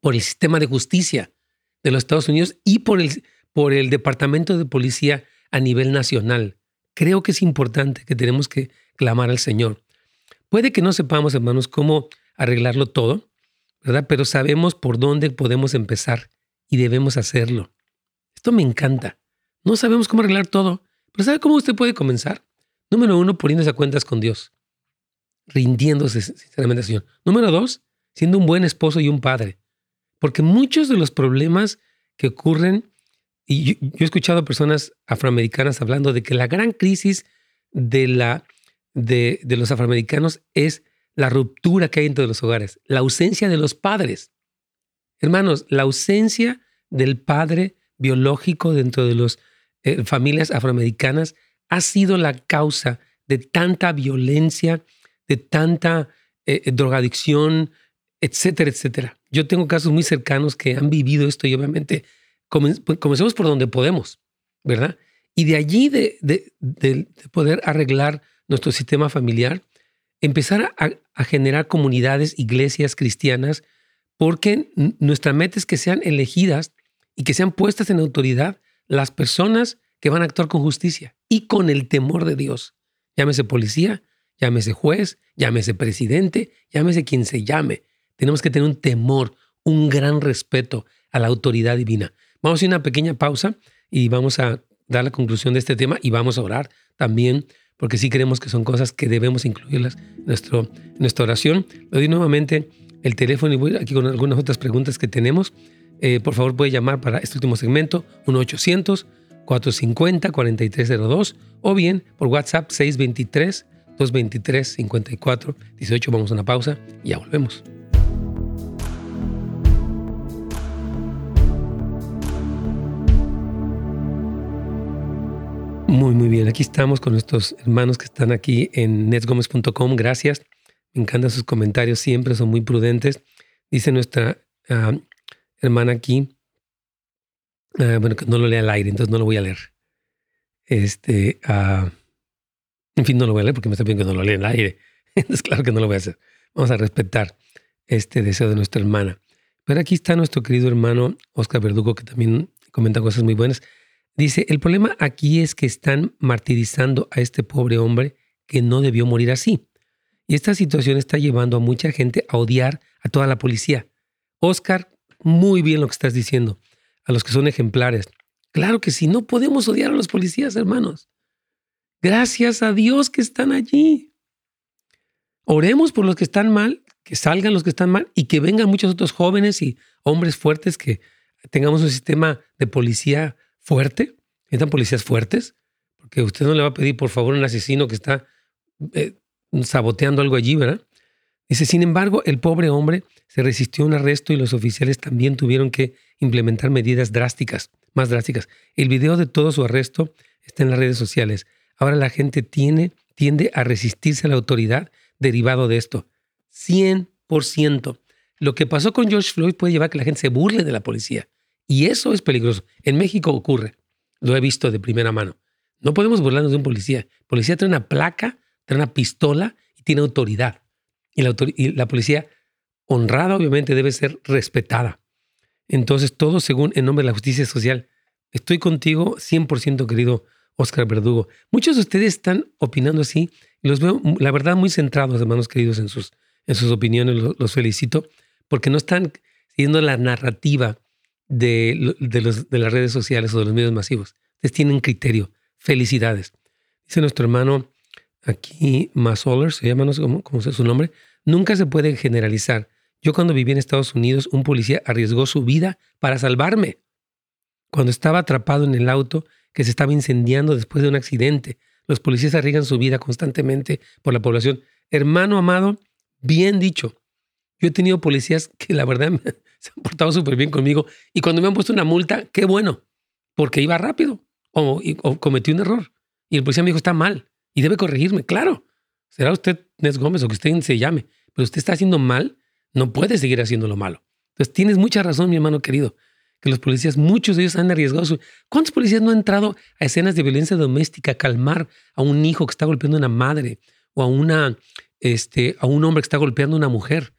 por el sistema de justicia de los Estados Unidos y por el, por el Departamento de Policía a nivel nacional. Creo que es importante que tenemos que clamar al Señor. Puede que no sepamos, hermanos, cómo arreglarlo todo, ¿verdad? Pero sabemos por dónde podemos empezar y debemos hacerlo. Esto me encanta. No sabemos cómo arreglar todo, pero ¿sabe cómo usted puede comenzar? Número uno, poniéndose a cuentas con Dios, rindiéndose sinceramente al Señor. Número dos, siendo un buen esposo y un padre. Porque muchos de los problemas que ocurren y yo, he escuchado personas afroamericanas hablando de que la gran crisis de, la, de, de los afroamericanos es la ruptura que hay entre los hogares, la ausencia de los padres. Hermanos, la ausencia del padre biológico dentro de las eh, familias afroamericanas ha sido la causa de tanta violencia, de tanta eh, drogadicción, etcétera, etcétera. Yo tengo casos muy cercanos que han vivido esto y obviamente comencemos por donde podemos, ¿verdad? Y de allí de, de poder arreglar nuestro sistema familiar, empezar a, a, generar comunidades, iglesias cristianas, porque nuestra meta es que sean elegidas y que sean puestas en autoridad las personas que van a actuar con justicia y con el temor de Dios. Llámese policía, llámese juez, llámese presidente, llámese quien se llame. Tenemos que tener un temor, un gran respeto a la autoridad divina. Vamos a hacer una pequeña pausa y vamos a dar la conclusión de este tema y vamos a orar también, porque sí creemos que son cosas que debemos incluirlas en, nuestro, nuestra oración. Le doy nuevamente el teléfono y voy aquí con algunas otras preguntas que tenemos. Eh, por favor, puede llamar para este último segmento 1-800-450-4302 o bien por WhatsApp 623-223-5418. Vamos a una pausa y ya volvemos. Muy, muy bien. Aquí estamos con nuestros hermanos que están aquí en netsgomez.com. Gracias. Me encantan sus comentarios, siempre son muy prudentes. Dice nuestra ah, hermana aquí, ah, bueno, que no lo lea al aire, entonces no lo voy a leer. Este, uh, en fin, no lo voy a leer porque me está pidiendo que no lo lea al aire. Entonces, claro que no lo voy a hacer. Vamos a respetar este deseo de nuestra hermana. Pero aquí está nuestro querido hermano Oscar Verdugo, que también comenta cosas muy buenas. Dice, el problema aquí es que están martirizando a este pobre hombre que no debió morir así. Y esta situación está llevando a mucha gente a odiar a toda la policía. Oscar, muy bien lo que estás diciendo, a los que son ejemplares. Claro que sí, no podemos odiar a los policías, hermanos. Gracias a Dios que están allí. Oremos por los que están mal, que salgan los que están mal y que vengan muchos otros jóvenes y hombres fuertes que tengamos un sistema de policía fuerte, necesitan policías fuertes, porque usted no le va a pedir, por favor, un asesino que está eh, saboteando algo allí, ¿verdad? Dice, sin embargo, el pobre hombre se resistió a un arresto y los oficiales también tuvieron que implementar medidas drásticas, más drásticas. El video de todo su arresto está en las redes sociales. Ahora la gente tiene, tiende a resistirse a la autoridad derivado de esto. 100%. Lo que pasó con George Floyd puede llevar a que la gente se burle de la policía. Y eso es peligroso. En México ocurre. Lo he visto de primera mano. No podemos burlarnos de un policía. El policía trae una placa, trae una pistola y tiene autoridad. Y la, policía honrada obviamente debe ser respetada. Entonces, todo según en nombre de la justicia social. Estoy contigo 100% querido Oscar Verdugo. Muchos de ustedes están opinando así los veo, la verdad, muy centrados, hermanos queridos, en sus, en sus opiniones. Los, los felicito porque no están siguiendo la narrativa de, los, de las redes sociales o de los medios masivos. Ustedes tienen criterio. Felicidades. Dice nuestro hermano aquí, Masoller, se llama, no sé cómo, es su nombre. Nunca se puede generalizar. Yo cuando viví en Estados Unidos, un policía arriesgó su vida para salvarme. Cuando estaba atrapado en el auto que se estaba incendiando después de un accidente, los policías arriesgan su vida constantemente por la población. Hermano amado, bien dicho. Yo he tenido policías que la verdad se han portado súper bien conmigo. Y cuando me han puesto una multa, qué bueno, porque iba rápido o, cometí un error. Y el policía me dijo, está mal y debe corregirme. Claro, será usted Nes Gómez o que usted se llame, pero usted está haciendo mal, no puede seguir haciendo lo malo. Entonces tienes mucha razón, mi hermano querido, que los policías, muchos de ellos han arriesgado su... ¿Cuántos policías no han entrado a escenas de violencia doméstica a calmar a un hijo que está golpeando a una madre o a, una, este, a un hombre que está golpeando a una mujer?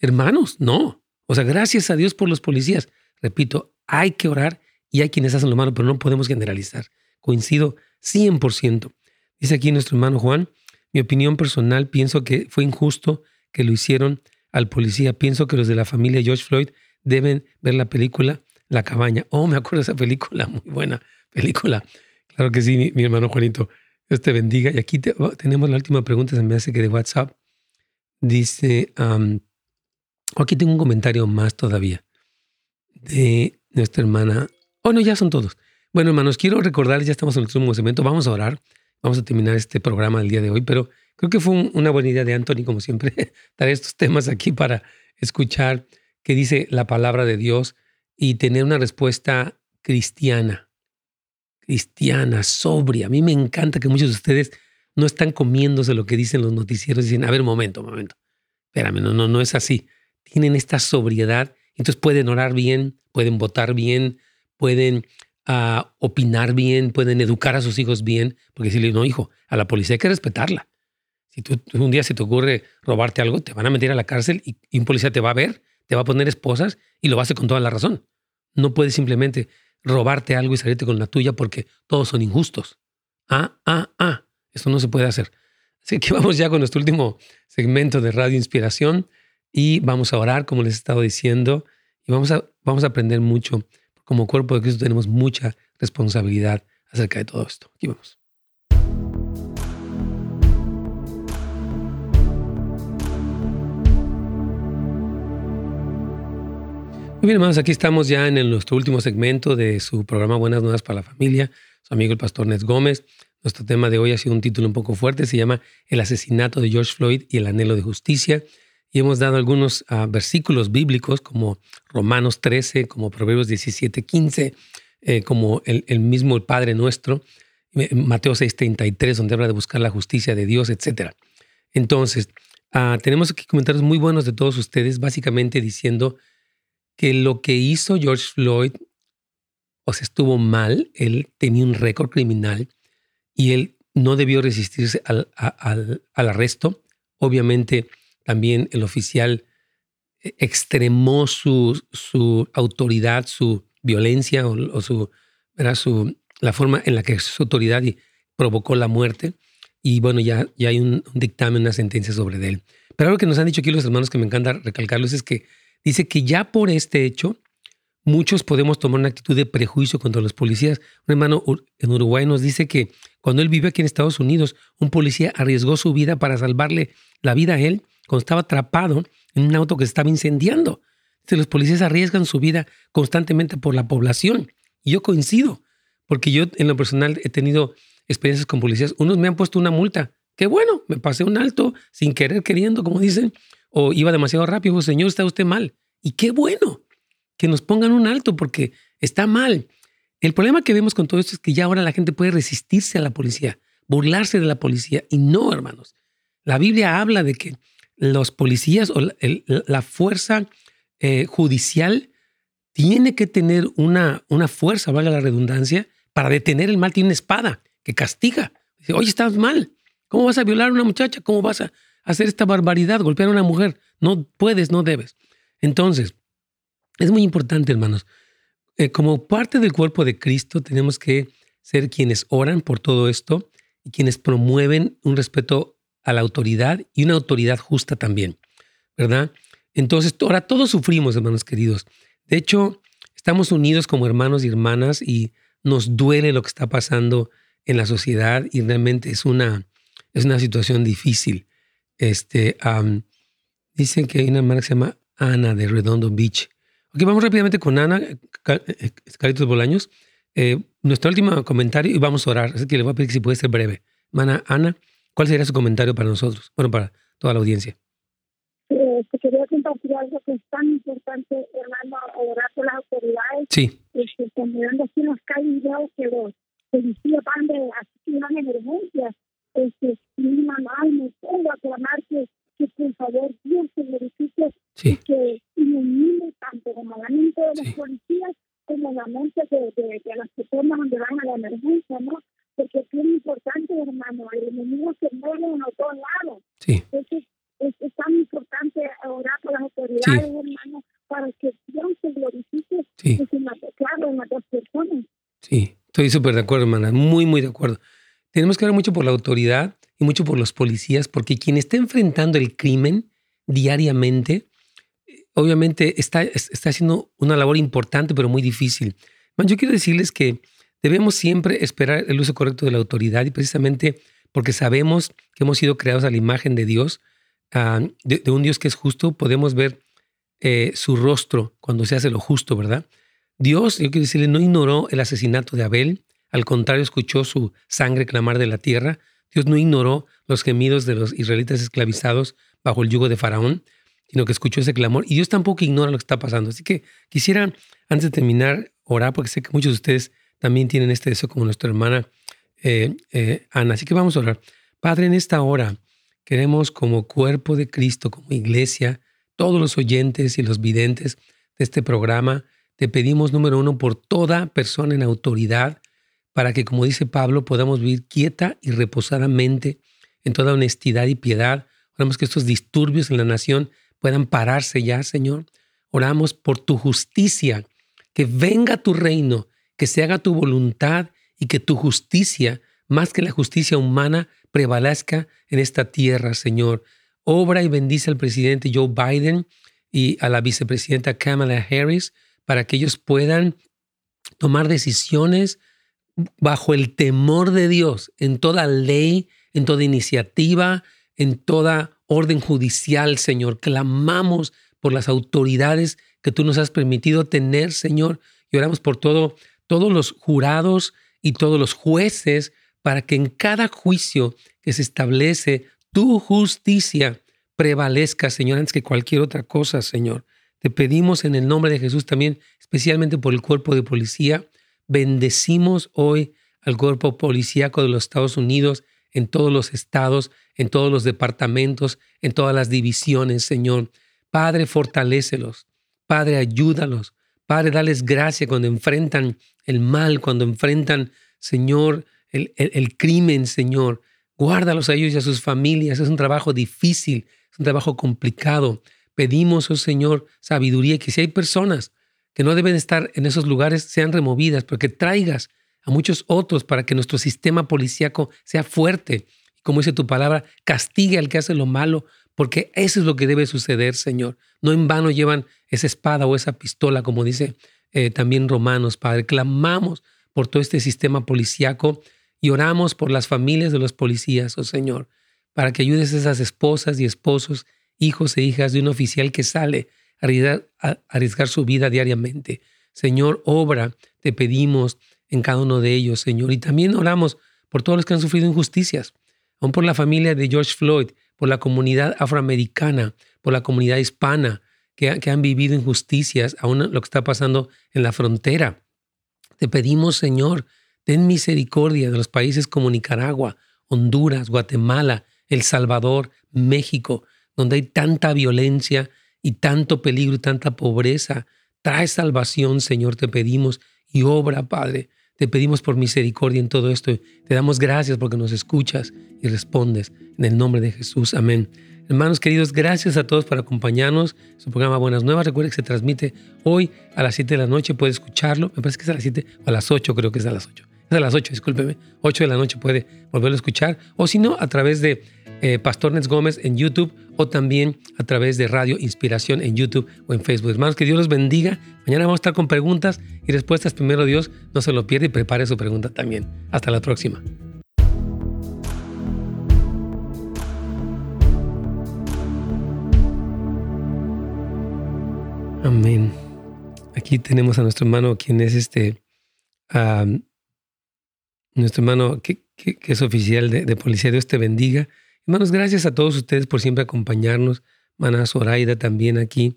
Hermanos, no. O sea, gracias a Dios por los policías. Repito, hay que orar y hay quienes hacen lo malo, pero no podemos generalizar. Coincido 100%. Dice aquí nuestro hermano Juan, mi opinión personal, pienso que fue injusto que lo hicieron al policía. Pienso que los de la familia George Floyd deben ver la película La cabaña. Oh, me acuerdo de esa película, muy buena película. Claro que sí, mi, hermano Juanito. Dios te bendiga. Y aquí tenemos la última pregunta, se me hace que de WhatsApp. Dice, Aquí tengo un comentario más todavía de nuestra hermana. Oh, no, ya son todos. Bueno, hermanos, quiero recordarles, ya estamos en el último segmento, vamos a orar, vamos a terminar este programa del día de hoy, pero creo que fue una buena idea de Anthony, como siempre, dar estos temas aquí para escuchar qué dice la palabra de Dios y tener una respuesta cristiana, cristiana, sobria. A mí me encanta que muchos de ustedes no están comiéndose lo que dicen los noticieros y dicen, a ver, momento, momento, espérame, no, no, no es así. Tienen esta sobriedad, entonces pueden orar bien, pueden votar bien, pueden uh, opinar bien, pueden educar a sus hijos bien, porque decirle, no, hijo, a la policía hay que respetarla. Si tú, un día se te ocurre robarte algo, te van a meter a la cárcel y, y un policía te va a ver, te va a poner esposas y lo va a hacer con toda la razón. No puedes simplemente robarte algo y salirte con la tuya porque todos son injustos. Ah, ah, ah. Esto no se puede hacer. Así que vamos ya con nuestro último segmento de Radio Inspiración y vamos a orar, como les he estado diciendo, y vamos a, vamos a aprender mucho. Como cuerpo de Cristo tenemos mucha responsabilidad acerca de todo esto. Aquí vamos. Muy bien, hermanos, aquí estamos ya en nuestro último segmento de su programa Buenas Nuevas para la Familia. Su amigo el pastor Nes Gómez. Nuestro tema de hoy ha sido un título un poco fuerte, se llama El asesinato de George Floyd y el anhelo de justicia. Y hemos dado algunos uh, versículos bíblicos como Romanos 13, como Proverbios 17, 15, eh, como el, mismo el Padre Nuestro, Mateo 6, 33, donde habla de buscar la justicia de Dios, etc. Entonces, uh, tenemos aquí comentarios muy buenos de todos ustedes, básicamente diciendo que lo que hizo George Floyd, o estuvo mal, él tenía un récord criminal, y él no debió resistirse al, al, arresto. Obviamente también el oficial eh, extremó su, su autoridad, su violencia o, su, su, la forma en la que su autoridad provocó la muerte. Y bueno, ya, ya hay un, un, dictamen, una sentencia sobre él. Pero algo que nos han dicho aquí los hermanos que me encanta recalcarlos es que dice que ya por este hecho muchos podemos tomar una actitud de prejuicio contra los policías. Un hermano en Uruguay nos dice que cuando él vive aquí en Estados Unidos, un policía arriesgó su vida para salvarle la vida a él cuando estaba atrapado en un auto que se estaba incendiando. los policías arriesgan su vida constantemente por la población. Y yo coincido, porque yo en lo personal he tenido experiencias con policías. Unos me han puesto una multa. Qué bueno, me pasé un alto sin querer, queriendo, como dicen, o iba demasiado rápido. Señor, está usted mal. Y qué bueno que nos pongan un alto porque está mal. El problema que vemos con todo esto es que ya ahora la gente puede resistirse a la policía, burlarse de la policía y no, hermanos. La Biblia habla de que los policías o la, fuerza eh, judicial tiene que tener una, una fuerza, valga la redundancia, para detener el mal. Tiene una espada que castiga. Dice, oye, estás mal. ¿Cómo vas a violar a una muchacha? ¿Cómo vas a hacer esta barbaridad, golpear a una mujer? No puedes, no debes. Entonces, es muy importante, hermanos. Eh, como parte del cuerpo de Cristo, tenemos que ser quienes oran por todo esto y quienes promueven un respeto a la autoridad y una autoridad justa también, ¿verdad? Entonces, ahora todos sufrimos, hermanos queridos. De hecho, estamos unidos como hermanos y hermanas y nos duele lo que está pasando en la sociedad y realmente es una, es una situación difícil. Este, dicen que hay una hermana que se llama Ana de Redondo Beach Ok, vamos rápidamente con Ana, eh, eh, Caritos Bolaños. Eh, nuestro último comentario y vamos a orar. Así que le voy a pedir que si puede ser breve. Mana, Ana, ¿cuál sería su comentario para nosotros? Bueno, para toda la audiencia. Eh, te quería compartir algo que es tan importante, hermano, orar por las autoridades. Sí. Este, mirando así en las calles veo que los policías van de así van emergencias. Este, mi mamá me pongo a clamar que que por favor Dios se verifique y que ilumine tanto como la mente de los policías como la mente de, de, las personas donde van a la emergencia, ¿no? Porque es muy importante, hermano, el enemigo se mueve en los dos lados. Sí. Entonces, es, es, tan importante orar por las autoridades, hermano, para que Dios se glorifique sí. en la, claro, en las dos personas. Sí, estoy súper de acuerdo, hermana, muy, muy de acuerdo. Tenemos que ver mucho por la autoridad y mucho por los policías, porque quien está enfrentando el crimen diariamente, obviamente está, está haciendo una labor importante, pero muy difícil. yo quiero decirles que debemos siempre esperar el uso correcto de la autoridad y precisamente porque sabemos que hemos sido creados a la imagen de Dios, de, un Dios que es justo, podemos ver eh, su rostro cuando se hace lo justo, ¿verdad? Dios, yo quiero decirle, no ignoró el asesinato de Abel, al contrario, escuchó su sangre clamar de la tierra Dios no ignoró los gemidos de los israelitas esclavizados bajo el yugo de Faraón. sino que escuchó ese clamor y Dios tampoco ignora lo que está pasando. Así que quisiera, antes de terminar, orar, porque sé que muchos de ustedes también tienen este deseo como nuestra hermana eh, eh, Ana. Así que vamos a orar. Padre, en esta hora queremos como cuerpo de Cristo, como iglesia, todos los oyentes y los videntes de este programa, te pedimos, número uno, por toda persona en autoridad, para que, como dice Pablo, podamos vivir quieta y reposadamente en toda honestidad y piedad. Oramos que estos disturbios en la nación puedan pararse ya, Señor. Oramos por tu justicia, que venga tu reino, que se haga tu voluntad y que tu justicia, más que la justicia humana, prevalezca en esta tierra, Señor. Obra y bendice al presidente Joe Biden y a la vicepresidenta Kamala Harris para que ellos puedan tomar decisiones bajo el temor de Dios en toda ley, en toda iniciativa, en toda orden judicial, Señor. Clamamos por las autoridades que tú nos has permitido tener, Señor, y oramos por todo, todos los jurados y todos los jueces para que en cada juicio que se establece tu justicia prevalezca, Señor, antes que cualquier otra cosa, Señor. Te pedimos en el nombre de Jesús también, especialmente por el cuerpo de policía, bendecimos hoy al cuerpo policíaco de los Estados Unidos en todos los estados, en todos los departamentos, en todas las divisiones, Señor. Padre, fortalécelos. Padre, ayúdalos. Padre, dales gracia cuando enfrentan el mal, cuando enfrentan, Señor, el, crimen, Señor. Guárdalos a ellos y a sus familias. Es un trabajo difícil, es un trabajo complicado. Pedimos, oh Señor, sabiduría que si hay personas que no deben estar en esos lugares, sean removidas, pero que traigas a muchos otros para que nuestro sistema policíaco sea fuerte. Como dice tu palabra, castigue al que hace lo malo, porque eso es lo que debe suceder, Señor. No en vano llevan esa espada o esa pistola, como dice eh, también Romanos, Padre. Clamamos por todo este sistema policíaco y oramos por las familias de los policías, oh Señor, para que ayudes a esas esposas y esposos, hijos e hijas de un oficial que sale a arriesgar su vida diariamente. Señor, obra, te pedimos en cada uno de ellos, Señor. Y también oramos por todos los que han sufrido injusticias, aún por la familia de George Floyd, por la comunidad afroamericana, por la comunidad hispana, que, han vivido injusticias, aún lo que está pasando en la frontera. Te pedimos, Señor, ten misericordia de los países como Nicaragua, Honduras, Guatemala, El Salvador, México, donde hay tanta violencia y tanto peligro y tanta pobreza. Trae salvación, Señor, te pedimos, y obra, Padre. Te pedimos por misericordia en todo esto. Te damos gracias porque nos escuchas y respondes. En el nombre de Jesús. Amén. Hermanos queridos, gracias a todos por acompañarnos. Su programa Buenas Nuevas. Recuerden que se transmite hoy a las 7 de la noche. Puede escucharlo. Me parece que es a las 7 o a las 8, creo que es a las 8. Es a las 8, discúlpeme. 8 de la noche puede volverlo a escuchar. O si no, a través de eh, Pastor Nets Gómez en YouTube o también a través de Radio Inspiración en YouTube o en Facebook. Hermanos, que Dios los bendiga. Mañana vamos a estar con preguntas y respuestas. Primero Dios, no se lo pierda y prepare su pregunta también. Hasta la próxima. Amén. Aquí tenemos a nuestro hermano, quien es este, nuestro hermano que, es oficial de policía. Dios te bendiga. Hermanos, gracias a todos ustedes por siempre acompañarnos. Mana Zoraida también aquí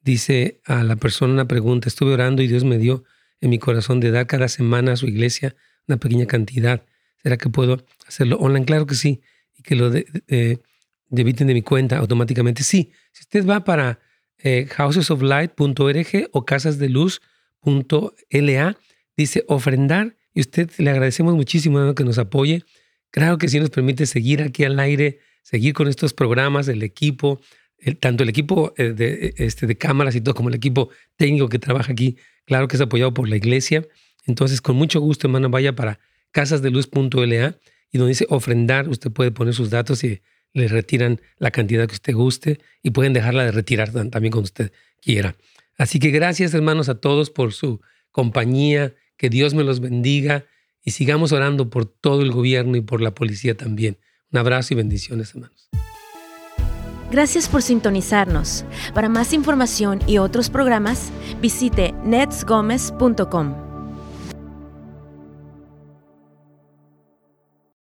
dice a la persona una pregunta. Estuve orando y Dios me dio en mi corazón de dar cada semana a su iglesia una pequeña cantidad. ¿Será que puedo hacerlo online? Claro que sí. Y que lo debiten de mi cuenta automáticamente. Sí. Si usted va para eh, housesoflight.org o casasdeluz.la, dice ofrendar y usted le agradecemos muchísimo que nos apoye Claro que sí nos permite seguir aquí al aire, seguir con estos programas, el equipo, tanto el equipo eh, de, este, de cámaras y todo como el equipo técnico que trabaja aquí, claro que es apoyado por la iglesia. Entonces, con mucho gusto, hermano, vaya para casasdeluz.la y donde dice ofrendar, usted puede poner sus datos y le retiran la cantidad que usted guste y pueden dejarla de retirar también cuando usted quiera. Así que gracias, hermanos, a todos por su compañía. Que Dios me los bendiga y sigamos orando por todo el gobierno y por la policía también. Un abrazo y bendiciones, hermanos. Gracias por sintonizarnos. Para más información y otros programas, visite netsgomez.com.